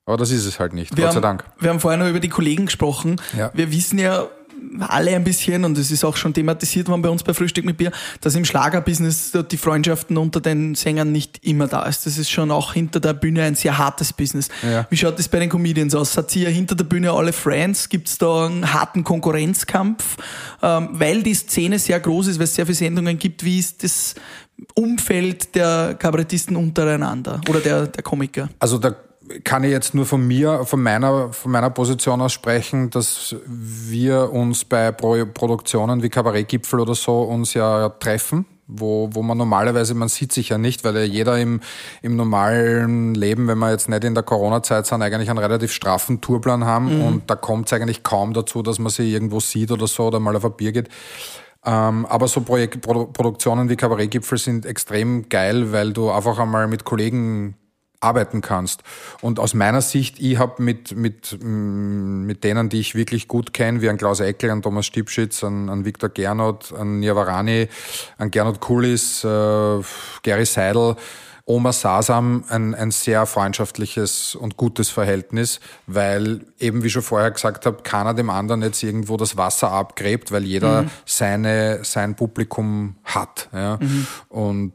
Aber das ist es halt nicht, Wir Gott sei haben, Dank. Wir haben vorher noch über die Kollegen gesprochen. Ja. Wir wissen ja alle ein bisschen, und es ist auch schon thematisiert worden bei uns bei Frühstück mit Bier, dass im Schlagerbusiness die Freundschaften unter den Sängern nicht immer da ist. Das ist schon auch hinter der Bühne ein sehr hartes Business. Ja. Wie schaut das bei den Comedians aus? Hat sie ja hinter der Bühne alle Friends? Gibt es da einen harten Konkurrenzkampf? Ähm, weil die Szene sehr groß ist, weil es sehr viele Sendungen gibt, wie ist das Umfeld der Kabarettisten untereinander oder der, der Komiker? Also da kann ich jetzt nur von mir, von meiner, von meiner Position aus sprechen, dass wir uns bei Pro Produktionen wie Kabarettgipfel oder so uns ja treffen. wo, wo man normalerweise, man sieht sich ja nicht, weil ja jeder im, im normalen Leben, wenn wir jetzt nicht in der Corona-Zeit sind, eigentlich einen relativ straffen Tourplan haben und da kommt es eigentlich kaum dazu, dass man sie irgendwo sieht oder so oder mal auf ein Bier geht. Ähm, aber so Projekt, Produ Produktionen wie Kabarettgipfel sind extrem geil, weil du einfach einmal mit Kollegen arbeiten kannst. Und aus meiner Sicht, ich habe mit, mit, mm, mit denen, die ich wirklich gut kenne, wie an Klaus Eckel, an Thomas Stipschitz, an, an Viktor Gernot, an Niavarani, an Gernot Kulis, äh, Gary Seidel, Oma Sasam ein, ein sehr freundschaftliches und gutes Verhältnis, weil eben, wie schon vorher gesagt habe, keiner dem anderen jetzt irgendwo das Wasser abgräbt, weil jeder Mhm. seine, sein Publikum hat. Ja? Und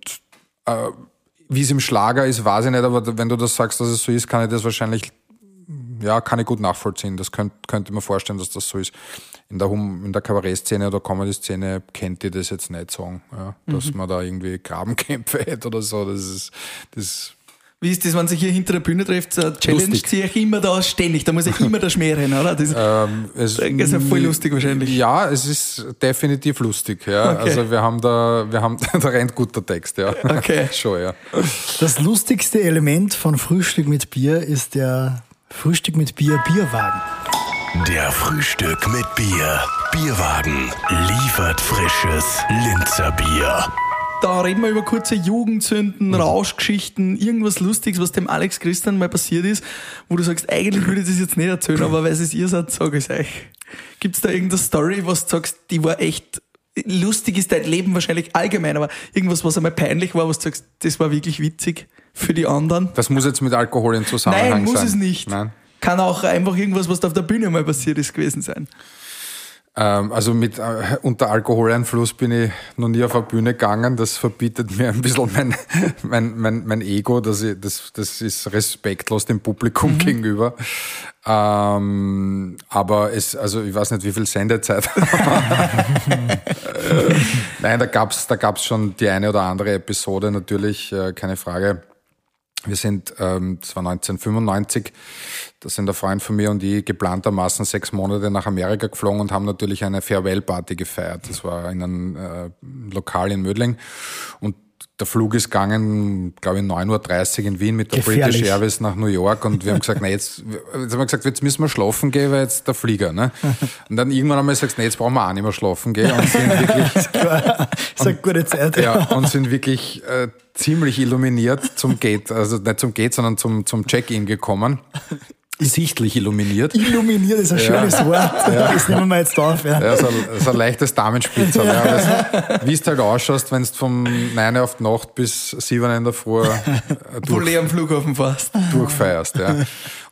äh, wie es im Schlager ist, weiß ich nicht, aber wenn du das sagst, dass es so ist, kann ich das wahrscheinlich, ja, kann ich gut nachvollziehen. Das könnt, könnte man vorstellen, dass das so ist. In der, Hum, in der Kabarettszene oder Comedy-Szene kennt ihr das jetzt nicht sagen, ja, dass man da irgendwie Grabenkämpfe hätte oder so. Das ist, das Wie ist das, wenn sich hier hinter der Bühne trifft? So Challenge ziehe ich immer da ständig. Da muss ich immer der Schmäh rennen, oder? Das, Ähm, es, Das ist ja voll lustig wahrscheinlich. Ja, es ist definitiv lustig. Ja. Okay. Also wir haben da, wir haben, da rennt guter Text, ja. Okay. Schon, ja. Das lustigste Element von Frühstück mit Bier ist der Frühstück mit Bier Bierwagen. Der Frühstück mit Bier. Bierwagen liefert frisches Linzer Bier. Da reden wir über kurze Jugendsünden, Rauschgeschichten, irgendwas Lustiges, was dem Alex Christian mal passiert ist, wo du sagst, eigentlich würde ich das jetzt nicht erzählen, aber weil es ihr seid, sage ich es euch. Gibt es da irgendeine Story, was du sagst, die war echt lustig ist dein Leben wahrscheinlich allgemein, aber irgendwas, was einmal peinlich war, was du sagst, das war wirklich witzig für die anderen? Das muss jetzt mit Alkohol in Zusammenhang Nein, muss sein. es nicht. Nein. Kann auch einfach irgendwas, was da auf der Bühne mal passiert ist, gewesen sein. Ähm, also mit äh, unter Alkoholeinfluss bin ich noch nie auf eine Bühne gegangen. Das verbietet mir ein bisschen mein, mein, mein, mein Ego. Das, ich, das, das ist respektlos dem Publikum gegenüber. Ähm, aber es, also ich weiß nicht, wie viel Sendezeit. Nein, da gab's da gab's schon die eine oder andere Episode natürlich, äh, keine Frage. Wir sind, ähm, das war 1995, da sind der Freund von mir und ich geplantermaßen sechs Monate nach Amerika geflogen und haben natürlich eine Farewell-Party gefeiert. Das war in einem äh, Lokal in Mödling und der Flug ist gegangen, glaube ich, 9.30 Uhr in Wien mit der Gefährlich. British Airways nach New York und wir haben gesagt, na jetzt, jetzt haben wir gesagt, jetzt müssen wir schlafen gehen, weil jetzt der Flieger, ne? Und dann irgendwann haben wir gesagt, nee, jetzt brauchen wir auch nicht mehr schlafen gehen und sind wirklich ist eine gute Zeit. ja, und sind wirklich äh, ziemlich illuminiert zum Gate, also nicht zum Gate, sondern zum, zum Check-in gekommen. Sichtlich illuminiert. Illuminiert ist ein schönes Wort. Das nehmen wir jetzt auf. Ja. Ja, so, so ein leichtes Damenspitzel. Ja. Das, wie es halt ausschaust, wenn du vom 9 Uhr auf die Nacht bis 7 Uhr in der Früh äh, durch, leer am Flughafen fährst. durchfeierst. Ja.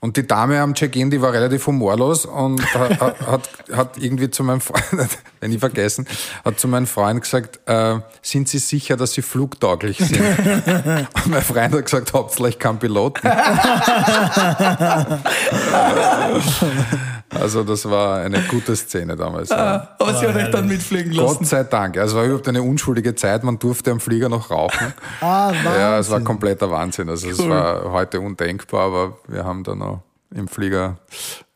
Und die Dame am Check-in, die war relativ humorlos und hat, hat, hat irgendwie zu meinem Freund, wenn ich vergessen, hat zu meinem Freund gesagt, äh, sind Sie sicher, dass Sie flugtauglich sind? Und mein Freund hat gesagt, hauptsächlich kein Piloten. Also das war eine gute Szene damals. Ja. Aber sie hat euch dann mitfliegen lassen. Gott sei Dank. Also es war überhaupt eine unschuldige Zeit. Man durfte am Flieger noch rauchen. Ah, Ja, es war Wahnsinn. kompletter Wahnsinn. Also es Cool. war heute undenkbar, aber wir haben da noch im Flieger,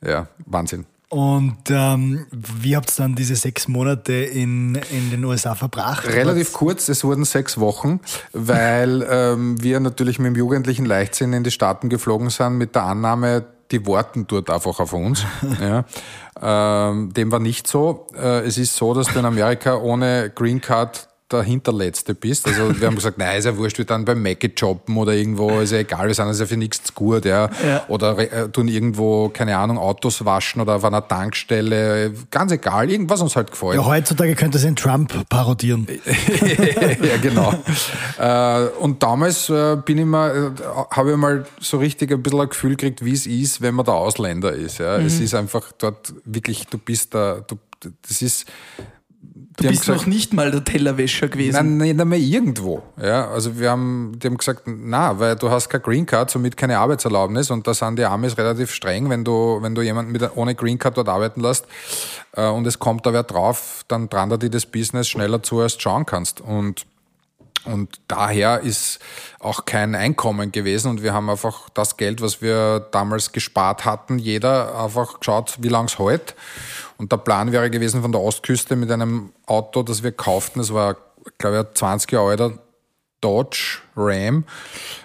ja, Wahnsinn. Und ähm, wie habt ihr dann diese sechs Monate in, in den USA verbracht? Relativ kurz, es wurden sechs Wochen, weil ähm, wir natürlich mit dem jugendlichen Leichtsinn in die Staaten geflogen sind, mit der Annahme, die warten dort einfach auf uns. ja. ähm, dem war nicht so. Äh, es ist so, dass du in Amerika ohne Green Card der Hinterletzte bist. Also wir haben gesagt, nein, ist ja wurscht, wir dann beim Mackie jobben oder irgendwo, ist ja egal, wir sind also für nichts zu gut, ja. Ja. Oder äh, tun irgendwo, keine Ahnung, Autos waschen oder auf einer Tankstelle, ganz egal, irgendwas uns halt gefällt. Ja, heutzutage könnte es in Trump parodieren. ja, genau. äh, und damals äh, bin ich mal, äh, habe ich mal so richtig ein bisschen ein Gefühl gekriegt, wie es ist, wenn man der Ausländer ist. Ja. Es ist einfach dort wirklich, du bist da, du, das ist. Du bist noch nicht mal der Tellerwäscher gewesen. Nein, nicht einmal irgendwo. Ja, also wir haben, die haben gesagt, na, weil du hast keine Green Card, somit keine Arbeitserlaubnis und da sind die Amis relativ streng, wenn du, wenn du jemanden mit, ohne Green Card dort arbeiten lässt äh, und es kommt da wer drauf, dann dran dir das Business schneller zu, als du schauen kannst. Und und daher ist auch kein Einkommen gewesen und wir haben einfach das Geld, was wir damals gespart hatten, jeder einfach geschaut, wie lang es hält. Und der Plan wäre gewesen von der Ostküste mit einem Auto, das wir kauften, das war glaube ich, 20 Jahre alter Dodge Ram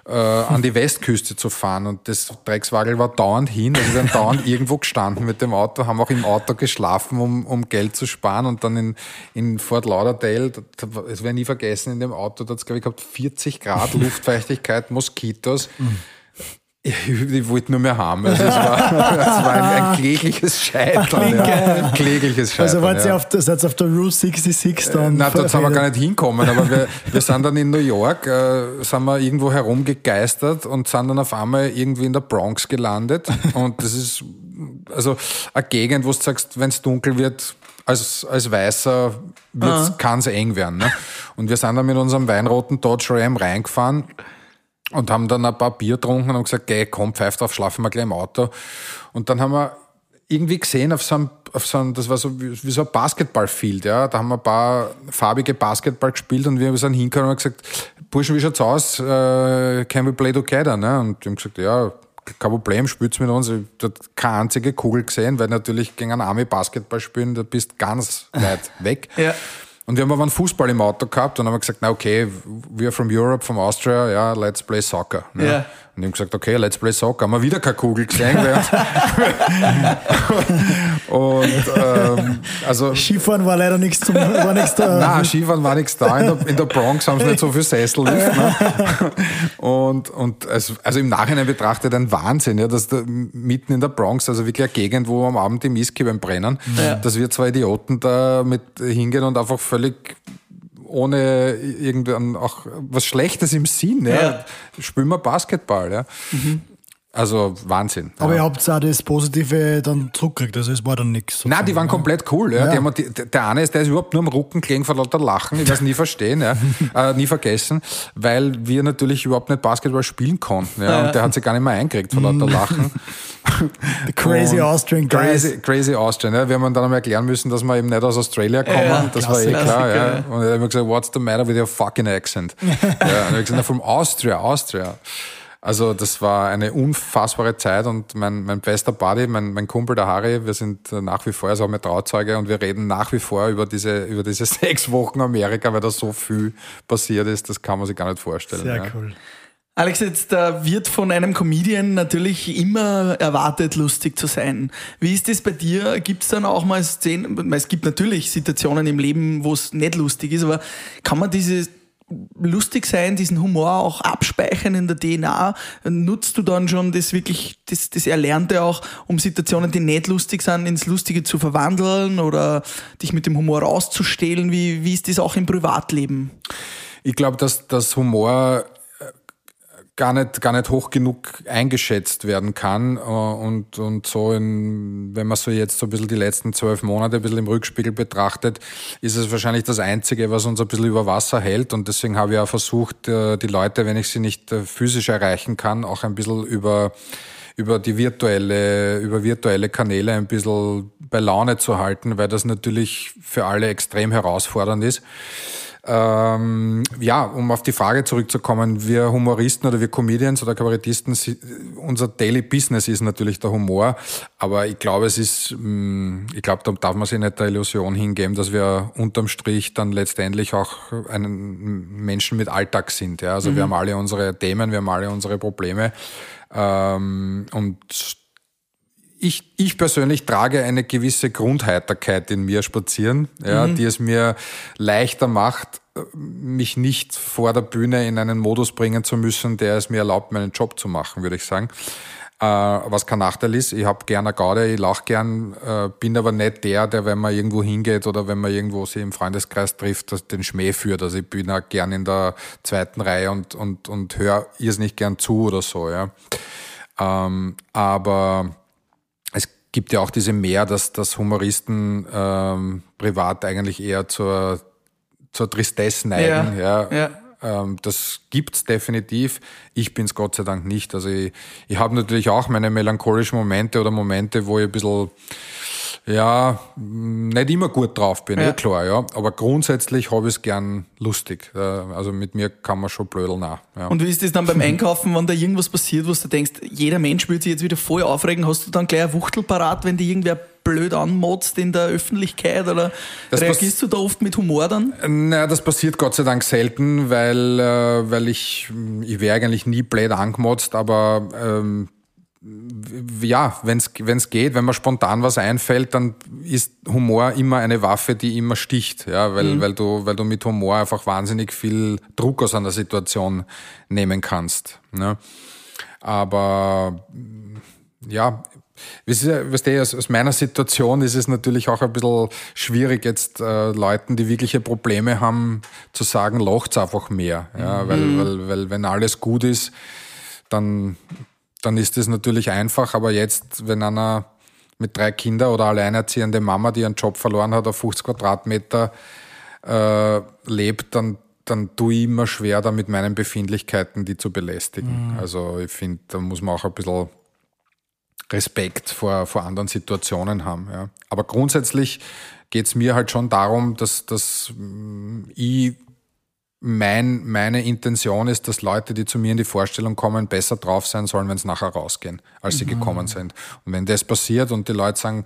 äh, an die Westküste zu fahren. Und das Dreckswagel war dauernd hin. Also wir haben dauernd irgendwo gestanden mit dem Auto, haben auch im Auto geschlafen, um, um Geld zu sparen. Und dann in, in Fort Lauderdale, das werde ich nie vergessen, in dem Auto, da hat es, glaube ich, gehabt 40 Grad Luftfeuchtigkeit, Moskitos. Ich, wollte nur mehr haben. Also es, war, es war ein, ein klägliches Scheitern. Ja. Klägliches Scheitern. Also wart ja. ihr auf, der, seid auf der Route 66 dann? Nein, dort sind wir gar nicht hinkommen, aber wir, wir sind dann in New York, äh, sind wir irgendwo herumgegeistert und sind dann auf einmal irgendwie in der Bronx gelandet. Und das ist also eine Gegend, wo du sagst, wenn es dunkel wird, als, als Weißer ah. kann es eng werden. Ne? Und wir sind dann mit unserem weinroten Dodge Ram reingefahren und haben dann ein paar Bier getrunken und haben gesagt, geh, komm, pfeif drauf, schlafen wir gleich im Auto. Und dann haben wir irgendwie gesehen auf so einem, auf so einem das war so wie, wie so ein Basketballfield, ja. Da haben wir ein paar farbige Basketball gespielt und wir sind hingekommen und haben gesagt, Burschen, wie schaut's aus? Uh, can we play together? Ne? Und die haben gesagt, ja, kein Problem, spielt's mit uns. Ich habe keine einzige Kugel gesehen, weil natürlich gegen einen Army Basketball spielen, da bist ganz weit weg. ja. Und wir haben aber einen Fußball im Auto gehabt und haben gesagt, na okay, we are from Europe, from Austria, ja, let's play soccer. Ne? Ja. Und ich habe gesagt, okay, let's play soccer. Haben wir wieder keine Kugel gesehen. und ähm, also Skifahren war leider nichts zum war nichts da. Nein, Skifahren war nichts da. In der, in der Bronx haben sie nicht so viel Sessellift. Ne? Und, und also, also im Nachhinein betrachtet ein Wahnsinn, ja, dass da mitten in der Bronx, also wirklich eine Gegend, wo am Abend die Miski beim Brennen, ja. dass wir zwei Idioten da mit hingehen und einfach völlig ohne irgendwann auch was Schlechtes im Sinn. Ja. ja. Spielen wir Basketball. Ja. Mhm. Also Wahnsinn. Aber ja. ihr habt auch das Positive dann zurückgekriegt, also es war dann nichts. Nein, die waren ja. komplett cool. Ja. ja. Die, der eine ist, der ist überhaupt nur am Rücken gelegen vor lauter Lachen. Ich werde es nie verstehen, ja. äh, nie vergessen, weil wir natürlich überhaupt nicht Basketball spielen konnten. Ja. Und der hat sich gar nicht mehr eingekriegt vor lauter Lachen. The crazy Austrian guys. Crazy, crazy Austrian. Ja. Wir haben dann einmal erklären müssen, dass wir eben nicht aus Australia kommen. das war eh klar. Ja. Und er hat mir gesagt, what's the matter with your fucking accent? ja. Und er hat gesagt, from Austria, Austria. Also das war eine unfassbare Zeit und mein, mein bester Buddy, mein, mein Kumpel der Harry, wir sind nach wie vor, also auch mit Trauzeuge und wir reden nach wie vor über diese, über diese sechs Wochen Amerika, weil da so viel passiert ist, das kann man sich gar nicht vorstellen. Sehr ja. cool. Alex, jetzt äh, wird von einem Comedian natürlich immer erwartet, lustig zu sein. Wie ist das bei dir? Gibt es dann auch mal Szenen, es gibt natürlich Situationen im Leben, wo es nicht lustig ist, aber kann man diese lustig sein, diesen Humor auch abspeichern in der DNA? Nutzt du dann schon das wirklich, das, das Erlernte auch, um Situationen, die nicht lustig sind, ins Lustige zu verwandeln oder dich mit dem Humor rauszustehlen? Wie, wie ist das auch im Privatleben? Ich glaube, dass das Humor gar nicht, gar nicht hoch genug eingeschätzt werden kann. Äh, und, und so, in, wenn man so jetzt so ein bisschen die letzten zwölf Monate ein bisschen im Rückspiegel betrachtet, ist es wahrscheinlich das Einzige, was uns ein bisschen über Wasser hält. Und deswegen habe ich auch versucht, äh, die Leute, wenn ich sie nicht äh, physisch erreichen kann, auch ein bisschen über über die virtuelle, über virtuelle Kanäle ein bisschen bei Laune zu halten, weil das natürlich für alle extrem herausfordernd ist. Ähm, ja, um auf die Frage zurückzukommen, wir Humoristen oder wir Comedians oder Kabarettisten, unser Daily Business ist natürlich der Humor, aber ich glaube, es ist, mm, ich glaube, da darf man sich nicht der Illusion hingeben, dass wir unterm Strich dann letztendlich auch einen Menschen mit Alltag sind. Ja? Also mhm. wir haben alle unsere Themen, wir haben alle unsere Probleme ähm, und ich, ich persönlich trage eine gewisse Grundheiterkeit in mir spazieren, ja, mhm. die es mir leichter macht, mich nicht vor der Bühne in einen Modus bringen zu müssen, der es mir erlaubt, meinen Job zu machen, würde ich sagen. Äh, was kein Nachteil ist, ich habe gerne Gaude, ich lache gern, äh, bin aber nicht der, der, wenn man irgendwo hingeht oder wenn man irgendwo sich im Freundeskreis trifft, den Schmäh führt. Also ich bin auch gern in der zweiten Reihe und, und, und höre ihr es nicht gern zu oder so, ja. Ähm, aber gibt ja auch diese Mehr, dass, dass Humoristen ähm, privat eigentlich eher zur, zur Tristesse neigen. Ja, ja. ja. Ähm, das gibt's definitiv. Ich bin's Gott sei Dank nicht. Also ich, ich habe natürlich auch meine melancholischen Momente oder Momente, wo ich ein bisschen ja, nicht immer gut drauf bin, ja. eh klar, ja. Aber grundsätzlich habe ich es gern lustig. Also mit mir kann man schon blödeln auch. Ja. Und wie ist das dann beim Einkaufen, wenn da irgendwas passiert, wo du denkst, jeder Mensch will sich jetzt wieder voll aufregen, hast du dann gleich ein Wuchtel parat, wenn dir irgendwer blöd anmotzt in der Öffentlichkeit oder Das reagierst du da oft mit Humor dann? Naja, das passiert Gott sei Dank selten, weil, äh, weil ich, ich wäre eigentlich nie blöd angemotzt, aber ähm, ja, wenn es geht, wenn mir spontan was einfällt, dann ist Humor immer eine Waffe, die immer sticht, ja, weil, mhm. weil, du, weil du mit Humor einfach wahnsinnig viel Druck aus einer Situation nehmen kannst. Ne? Aber ja, Weißt du, aus, meiner Situation ist es natürlich auch ein bisschen schwierig, jetzt äh, Leuten, die wirkliche Probleme haben, zu sagen, lacht's einfach mehr. Ja, mhm. weil, weil, weil wenn alles gut ist, dann dann ist es natürlich einfach. Aber jetzt, wenn einer mit drei Kindern oder alleinerziehende Mama, die ihren Job verloren hat, auf 50 Quadratmeter äh, lebt, dann, dann tue ich immer schwer, da mit meinen Befindlichkeiten die zu belästigen. Mhm. Also ich finde, da muss man auch ein bisschen Respekt vor, vor anderen Situationen haben. Ja. Aber grundsätzlich geht es mir halt schon darum, dass, dass ich mein, meine Intention ist, dass Leute, die zu mir in die Vorstellung kommen, besser drauf sein sollen, wenn sie nachher rausgehen, als sie mhm. gekommen sind. Und wenn das passiert und die Leute sagen,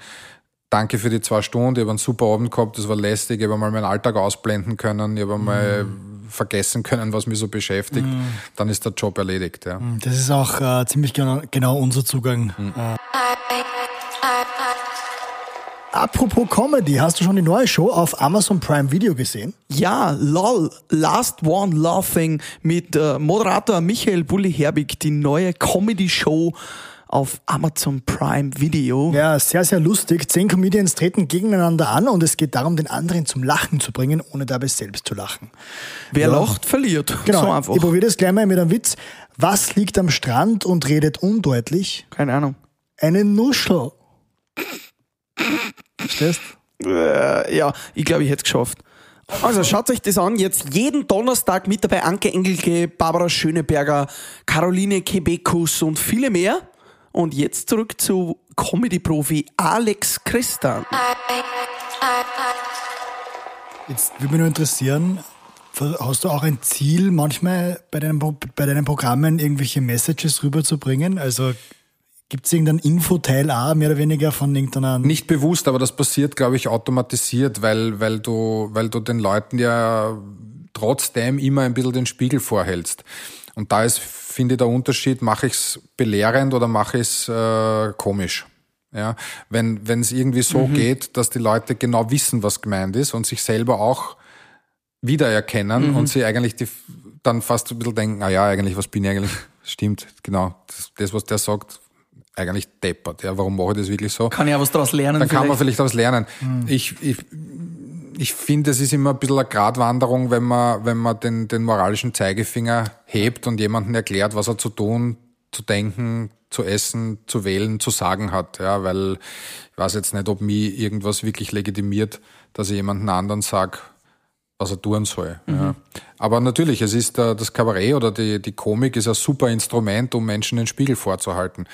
danke für die zwei Stunden, ich habe einen super Abend gehabt, das war lästig, ich habe mal meinen Alltag ausblenden können, ich habe mhm. mal vergessen können, was mich so beschäftigt, mhm. dann ist der Job erledigt. Ja. Mhm. Das ist auch äh, ziemlich genau, genau unser Zugang. Mhm. Äh. Apropos Comedy, hast du schon die neue Show auf Amazon Prime Video gesehen? Ja, LOL, Last One Laughing mit äh, Moderator Michael Bulli-Herbig, die neue Comedy-Show auf Amazon Prime Video. Ja, sehr, sehr lustig. Zehn Comedians treten gegeneinander an und es geht darum, den anderen zum Lachen zu bringen, ohne dabei selbst zu lachen. Wer ja. lacht, verliert. Genau. So einfach. Ich probiere das gleich mal mit einem Witz. Was liegt am Strand und redet undeutlich? Keine Ahnung. Eine Nuschel. Verstehst? Äh, ja, ich glaube, ich hätte es geschafft. Also schaut euch das an, jetzt jeden Donnerstag mit dabei Anke Engelke, Barbara Schöneberger, Caroline Kebekus und viele mehr. Und jetzt zurück zu Comedy-Profi Alex Christian. Jetzt würde mich nur interessieren, hast du auch ein Ziel, manchmal bei deinen, bei deinen Programmen irgendwelche Messages rüberzubringen? Also Gibt es irgendeinen Infoteil auch, mehr oder weniger von irgendeiner... Nicht bewusst, aber das passiert, glaube ich, automatisiert, weil, weil, du, weil du den Leuten ja trotzdem immer ein bisschen den Spiegel vorhältst. Und da ist, finde ich, der Unterschied, mache ich es belehrend oder mache ich es äh, komisch. Ja, wenn wenn es irgendwie so mhm. geht, dass die Leute genau wissen, was gemeint ist und sich selber auch wiedererkennen mhm. und sie eigentlich die, dann fast ein bisschen denken, ah ja, eigentlich, was bin ich eigentlich? Stimmt, genau. Das, das was der sagt, eigentlich deppert. Ja, warum mache ich das wirklich so? Kann ich auch was daraus lernen? Dann vielleicht? kann man vielleicht daraus lernen. Hm. Ich, ich, ich finde, es ist immer ein bisschen eine Gratwanderung, wenn man, wenn man den, den moralischen Zeigefinger hebt und jemanden erklärt, was er zu tun, zu denken, zu essen, zu wählen, zu sagen hat. Ja, weil ich weiß jetzt nicht, ob mich irgendwas wirklich legitimiert, dass ich jemanden anderen sage, was er tun soll. Mhm. Ja. Aber natürlich, es ist das Kabarett oder die, die Komik ist ein super Instrument, um Menschen den Spiegel vorzuhalten.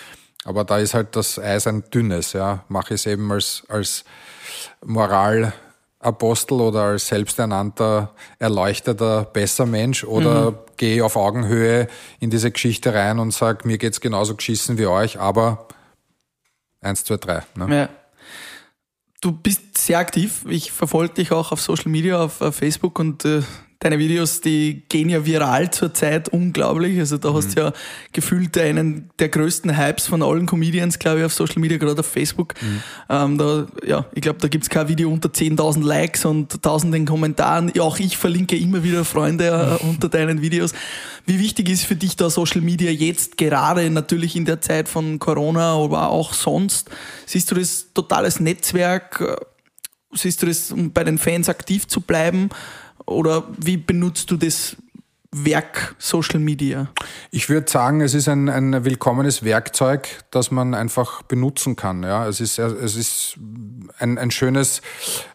Aber da ist halt das Eis ein dünnes, ja. Mache ich es eben als, als Moralapostel oder als selbsternannter, erleuchteter, besser Mensch oder mhm. gehe auf Augenhöhe in diese Geschichte rein und sage, mir geht's genauso geschissen wie euch, aber eins, zwei, drei. Ne? Ja. Du bist sehr aktiv. Ich verfolge dich auch auf Social Media, auf Facebook und äh, deine Videos, die gehen ja viral zurzeit unglaublich. Also da mhm. hast du ja gefühlt einen der größten Hypes von allen Comedians, glaube ich, auf Social Media, gerade auf Facebook. Mhm. Ähm, da, ja, ich glaube, da gibt's kein Video unter 10.000 Likes und tausenden Kommentaren. Ja, auch ich verlinke immer wieder Freunde äh, mhm. unter deinen Videos. Wie wichtig ist für dich da Social Media jetzt gerade natürlich in der Zeit von Corona, aber auch sonst? Siehst du das totales Netzwerk? Siehst du das, um bei den Fans aktiv zu bleiben? Oder wie benutzt du das Werk Social Media? Ich würde sagen, es ist ein, ein willkommenes Werkzeug, das man einfach benutzen kann. Ja, es ist, es ist ein, ein schönes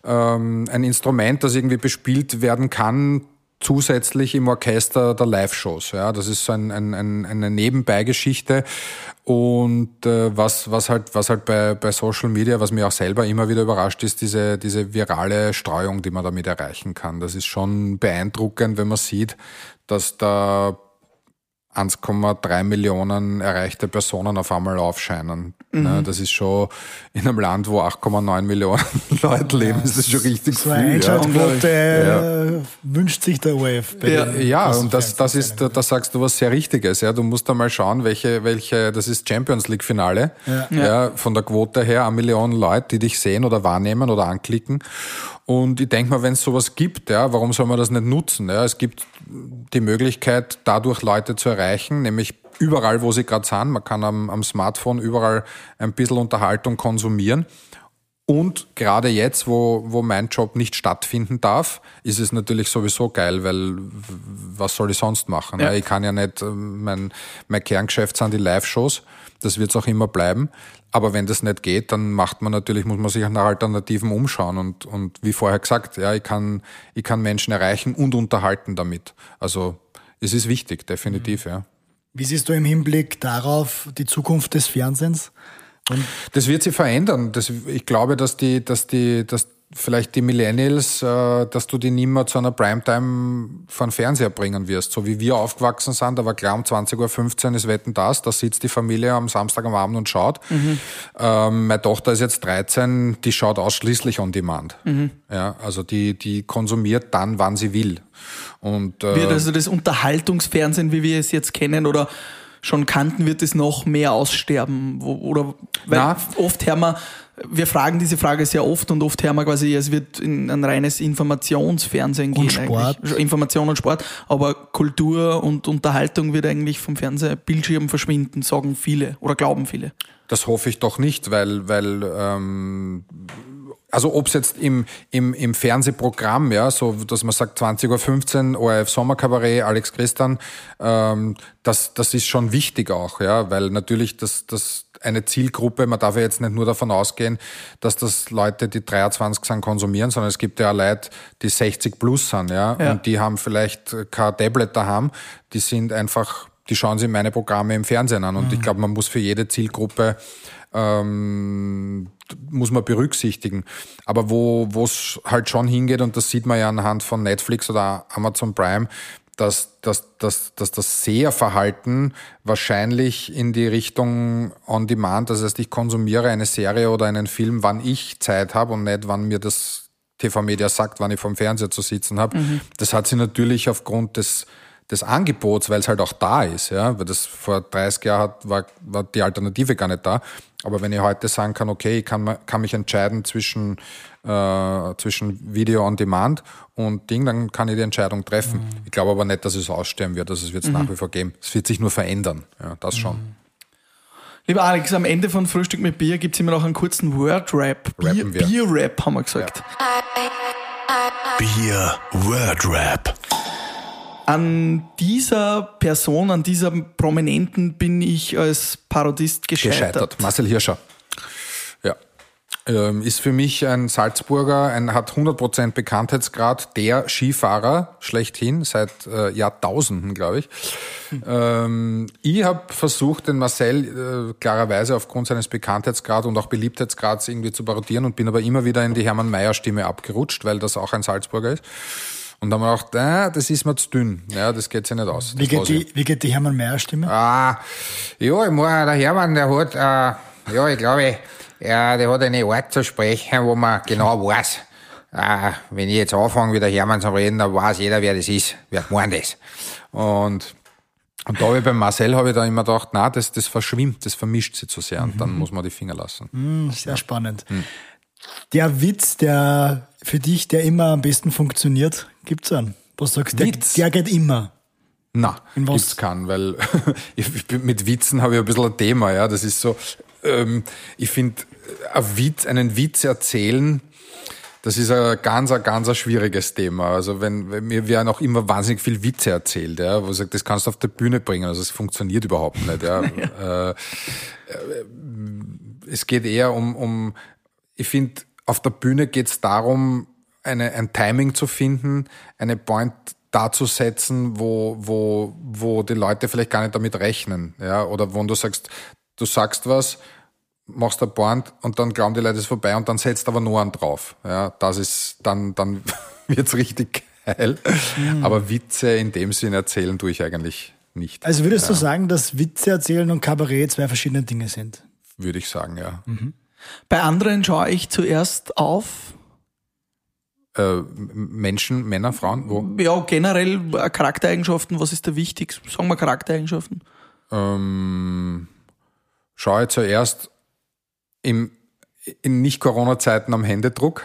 ähm, ein Instrument, das irgendwie bespielt werden kann zusätzlich im Orchester der Live-Shows. Ja, das ist so ein, ein, ein, eine Nebenbeigeschichte. Und äh, was, was halt, was halt bei, bei Social Media, was mir auch selber immer wieder überrascht, ist diese, diese virale Streuung, die man damit erreichen kann. Das ist schon beeindruckend, wenn man sieht, dass da 1,3 Millionen erreichte Personen auf einmal aufscheinen. Mhm. das ist schon in einem Land, wo 8,9 Millionen Leute leben, ja, ist das schon richtig so viel. Einschaltquote ja. Äh, wünscht sich der OF. Ja, ja und das, das ist, da sagst du was sehr Richtiges. Ja, du musst einmal schauen, welche, welche, das ist Champions League Finale. Ja. ja. von der Quote her, eine Million Leute, die dich sehen oder wahrnehmen oder anklicken. Und ich denke mal, wenn es sowas gibt, ja, warum soll man das nicht nutzen? Ja? Es gibt die Möglichkeit, dadurch Leute zu erreichen, nämlich überall, wo sie gerade sind. Man kann am, am Smartphone überall ein bisschen Unterhaltung konsumieren. Und gerade jetzt, wo, wo mein Job nicht stattfinden darf, ist es natürlich sowieso geil, weil was soll ich sonst machen? Ja. Ich kann ja nicht, äh, mein, mein Kerngeschäft sind die Live-Shows, das wird es auch immer bleiben. Aber wenn das nicht geht, dann macht man natürlich, muss man sich nach Alternativen umschauen. Und, und wie vorher gesagt, ja, ich kann, ich kann Menschen erreichen und unterhalten damit. Also es ist wichtig, definitiv, ja. Wie siehst du im Hinblick darauf die Zukunft des Fernsehens? Und das wird sich verändern. Das, ich glaube, dass die, dass die, dass vielleicht die Millennials, äh, dass du die nicht mehr zu einer Primetime von Fernseher bringen wirst. So wie wir aufgewachsen sind, war klar, um 20.15 Uhr ist Wetten das, da sitzt die Familie am Samstag am Abend und schaut. Mhm. Ähm, meine Tochter ist jetzt 13, die schaut ausschließlich on demand. Mhm. Ja, also die, die konsumiert dann, wann sie will. Und, äh, Wird also das Unterhaltungsfernsehen, wie wir es jetzt kennen, oder schon kannten, wird es noch mehr aussterben? Wo, oder weil Na, oft hören wir, wir fragen diese Frage sehr oft und oft hören wir quasi, es wird in ein reines Informationsfernsehen gehen. Und Sport. Eigentlich. Information und Sport. Aber Kultur und Unterhaltung wird eigentlich vom Fernsehbildschirm verschwinden, sagen viele oder glauben viele. Das hoffe ich doch nicht, weil, weil ähm, also ob es jetzt im, im, im Fernsehprogramm, ja, so dass man sagt 20.15 Uhr, ORF Sommerkabarett, Alex Christian, ähm, das, das ist schon wichtig auch, ja, weil natürlich das, das eine Zielgruppe, man darf ja jetzt nicht nur davon ausgehen, dass das Leute, die 23 sind, konsumieren, sondern es gibt ja auch Leute, die 60 plus sind, ja, ja. und die haben vielleicht kein Tablet daheim, die sind einfach, die schauen sich meine Programme im Fernsehen an und mhm. ich glaube, man muss für jede Zielgruppe ähm, muss man berücksichtigen. Aber wo es halt schon hingeht, und das sieht man ja anhand von Netflix oder Amazon Prime, dass, dass, dass, dass das Seherverhalten wahrscheinlich in die Richtung On-Demand, das heißt, ich konsumiere eine Serie oder einen Film, wann ich Zeit habe und nicht, wann mir das TV-Media sagt, wann ich vom Fernseher zu sitzen habe. Mhm. Das hat sie natürlich aufgrund des, des Angebots, weil es halt auch da ist, ja, weil das vor 30 Jahren hat, war, war die Alternative gar nicht da. Aber wenn ich heute sagen kann, okay, ich kann, kann mich entscheiden zwischen, äh, zwischen Video on Demand und Ding, dann kann ich die Entscheidung treffen. Mhm. Ich glaube aber nicht, dass es aussterben wird. Also es wird es mhm. nach wie vor geben. Es wird sich nur verändern. Ja, das schon. Mhm. Lieber Alex, am Ende von Frühstück mit Bier gibt es immer noch einen kurzen Word-Rap. Bier, Bier-Rap, haben wir gesagt. Ja. Bier Word-Rap. An dieser Person, an dieser Prominenten bin ich als Parodist gescheitert. Gescheitert. Marcel Hirscher. Ja. Ähm, ist für mich ein Salzburger, ein, hat 100% Bekanntheitsgrad, der Skifahrer schlechthin, seit äh, Jahrtausenden, glaube ich. Ähm, ich habe versucht, den Marcel äh, klarerweise aufgrund seines Bekanntheitsgrads und auch Beliebtheitsgrads irgendwie zu parodieren und bin aber immer wieder in die Hermann Mayer Stimme abgerutscht, weil das auch ein Salzburger ist. Und dann haben wir gedacht, äh, das ist mir zu dünn. Ja, das geht sich nicht aus. Wie geht, die, wie geht die Hermann Mayer Stimme? Ah, ja, ich meine, der Hermann, der hat, äh, ja, ich glaube, ja, der hat eine Art zu sprechen, wo man genau weiß, äh, wenn ich jetzt anfange, wie der Hermann zu reden, dann weiß jeder, wer das ist, wer meint das. Und und da habe ich beim Marcel habe ich da immer gedacht, na, das, das verschwimmt, das vermischt sich zu sehr und mhm. dann muss man die Finger lassen. Mhm, sehr ja. spannend. Mhm. Der Witz, der für dich, der immer am besten funktioniert, gibt's einen? Was sagst du? Der, der geht immer. Na, gibt's keinen, weil ich, mit Witzen habe ich ein bisschen ein Thema, ja. Das ist so, ähm, ich finde, ein Witz, einen Witz erzählen, das ist ein ganz, ein ganz ein schwieriges Thema. Also wenn, wenn mir werden auch immer wahnsinnig viel Witze erzählt, ja, wo ich sage, das kannst du auf der Bühne bringen. Also es funktioniert überhaupt nicht. Ja. ja. Äh, äh, es geht eher um, um ich finde, auf der Bühne geht es darum, eine, ein Timing zu finden, eine Point darzusetzen, wo, wo, wo die Leute vielleicht gar nicht damit rechnen. Ja? Oder wo du sagst, du sagst was, machst ein Point und dann glauben die Leute, es ist vorbei und dann setzt aber nur einen drauf. Ja? Das ist, dann, dann wird's richtig geil. Mhm. Aber Witze in dem Sinn erzählen tue ich eigentlich nicht. Also würdest du sagen, dass Witze erzählen und Kabarett zwei verschiedene Dinge sind? Würde ich sagen, ja. Bei anderen schaue ich zuerst auf, Äh, Menschen, Männer, Frauen, wo? ja, generell äh, Charaktereigenschaften, was ist da wichtig? Sagen wir Charaktereigenschaften. Ähm, schaue zuerst im, in Nicht-Corona-Zeiten am Händedruck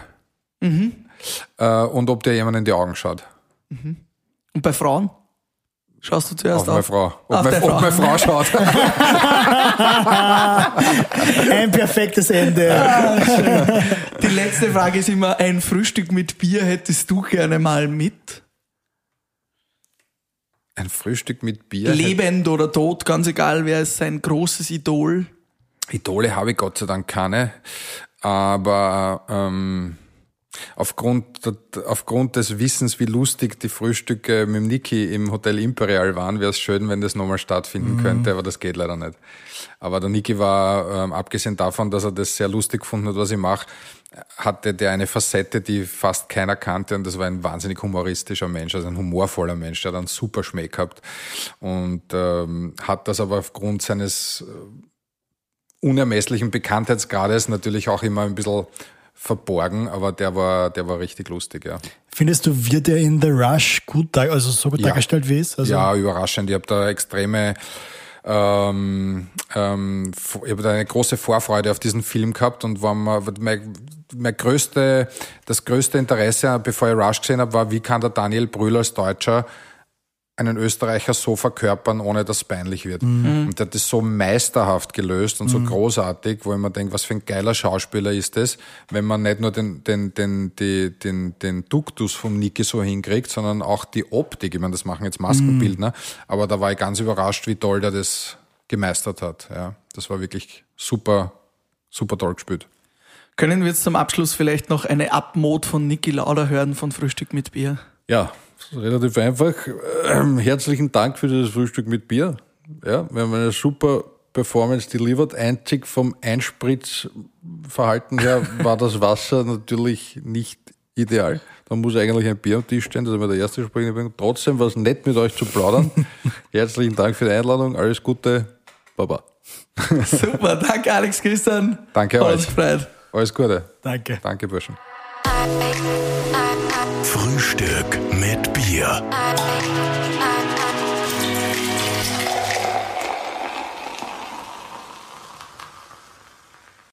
äh, und ob dir jemand in die Augen schaut. Und bei Frauen? Schaust du Auf zuerst meine auf? Frau. Ob, Auf meine, deine ob meine Frau schaut. Ein perfektes Ende. Die letzte Frage ist immer, ein Frühstück mit Bier hättest du gerne mal mit? Ein Frühstück mit Bier. Lebend oder tot, ganz egal, wer ist sein großes Idol? Idole habe ich Gott sei Dank keine. Aber ähm, aufgrund, aufgrund des Wissens, wie lustig die Frühstücke mit Niki im Hotel Imperial waren, wäre es schön, wenn das nochmal stattfinden könnte, aber das geht leider nicht. Aber der Niki war, ähm, abgesehen davon, dass er das sehr lustig gefunden hat, was ich mache, hatte der eine Facette, die fast keiner kannte und das war ein wahnsinnig humoristischer Mensch, also ein humorvoller Mensch, der hat einen super Schmäh gehabt und ähm, hat das aber aufgrund seines unermesslichen Bekanntheitsgrades natürlich auch immer ein bisschen verborgen, aber der war, der war richtig lustig, ja. Findest du, wird er in The Rush gut, also so gut Ja. dargestellt wie es? Also, ja, überraschend. Ich habe da extreme, ähm, ähm, ich habe da eine große Vorfreude auf diesen Film gehabt und war mein, mein größte, das größte Interesse, bevor ich Rush gesehen habe, war, wie kann der Daniel Brühl als Deutscher einen Österreicher so verkörpern, ohne dass es peinlich wird. Und der hat das so meisterhaft gelöst und so großartig, wo ich mir denke, was für ein geiler Schauspieler ist das, wenn man nicht nur den, den, den, die, den, den Duktus vom Niki so hinkriegt, sondern auch die Optik. Ich meine, das machen jetzt Maskenbildner, aber da war ich ganz überrascht, wie toll der das gemeistert hat. Ja, das war wirklich super, super toll gespielt. Können wir jetzt zum Abschluss vielleicht noch eine Abmod von Niki Lauda hören von Frühstück mit Bier? Ja, relativ einfach. Ähm, herzlichen Dank für das Frühstück mit Bier. Ja, wir haben eine super Performance delivered. Einzig vom Einspritzverhalten her war das Wasser natürlich nicht ideal. Da muss eigentlich ein Bier am Tisch stehen, das ist immer der erste sprechende Punkt. Trotzdem war es nett, mit euch zu plaudern. herzlichen Dank für die Einladung. Alles Gute. Baba. Super, danke Alex Christian. Danke euch. Alles Gute. Danke. Danke, Burschen. Frühstück mit Bier.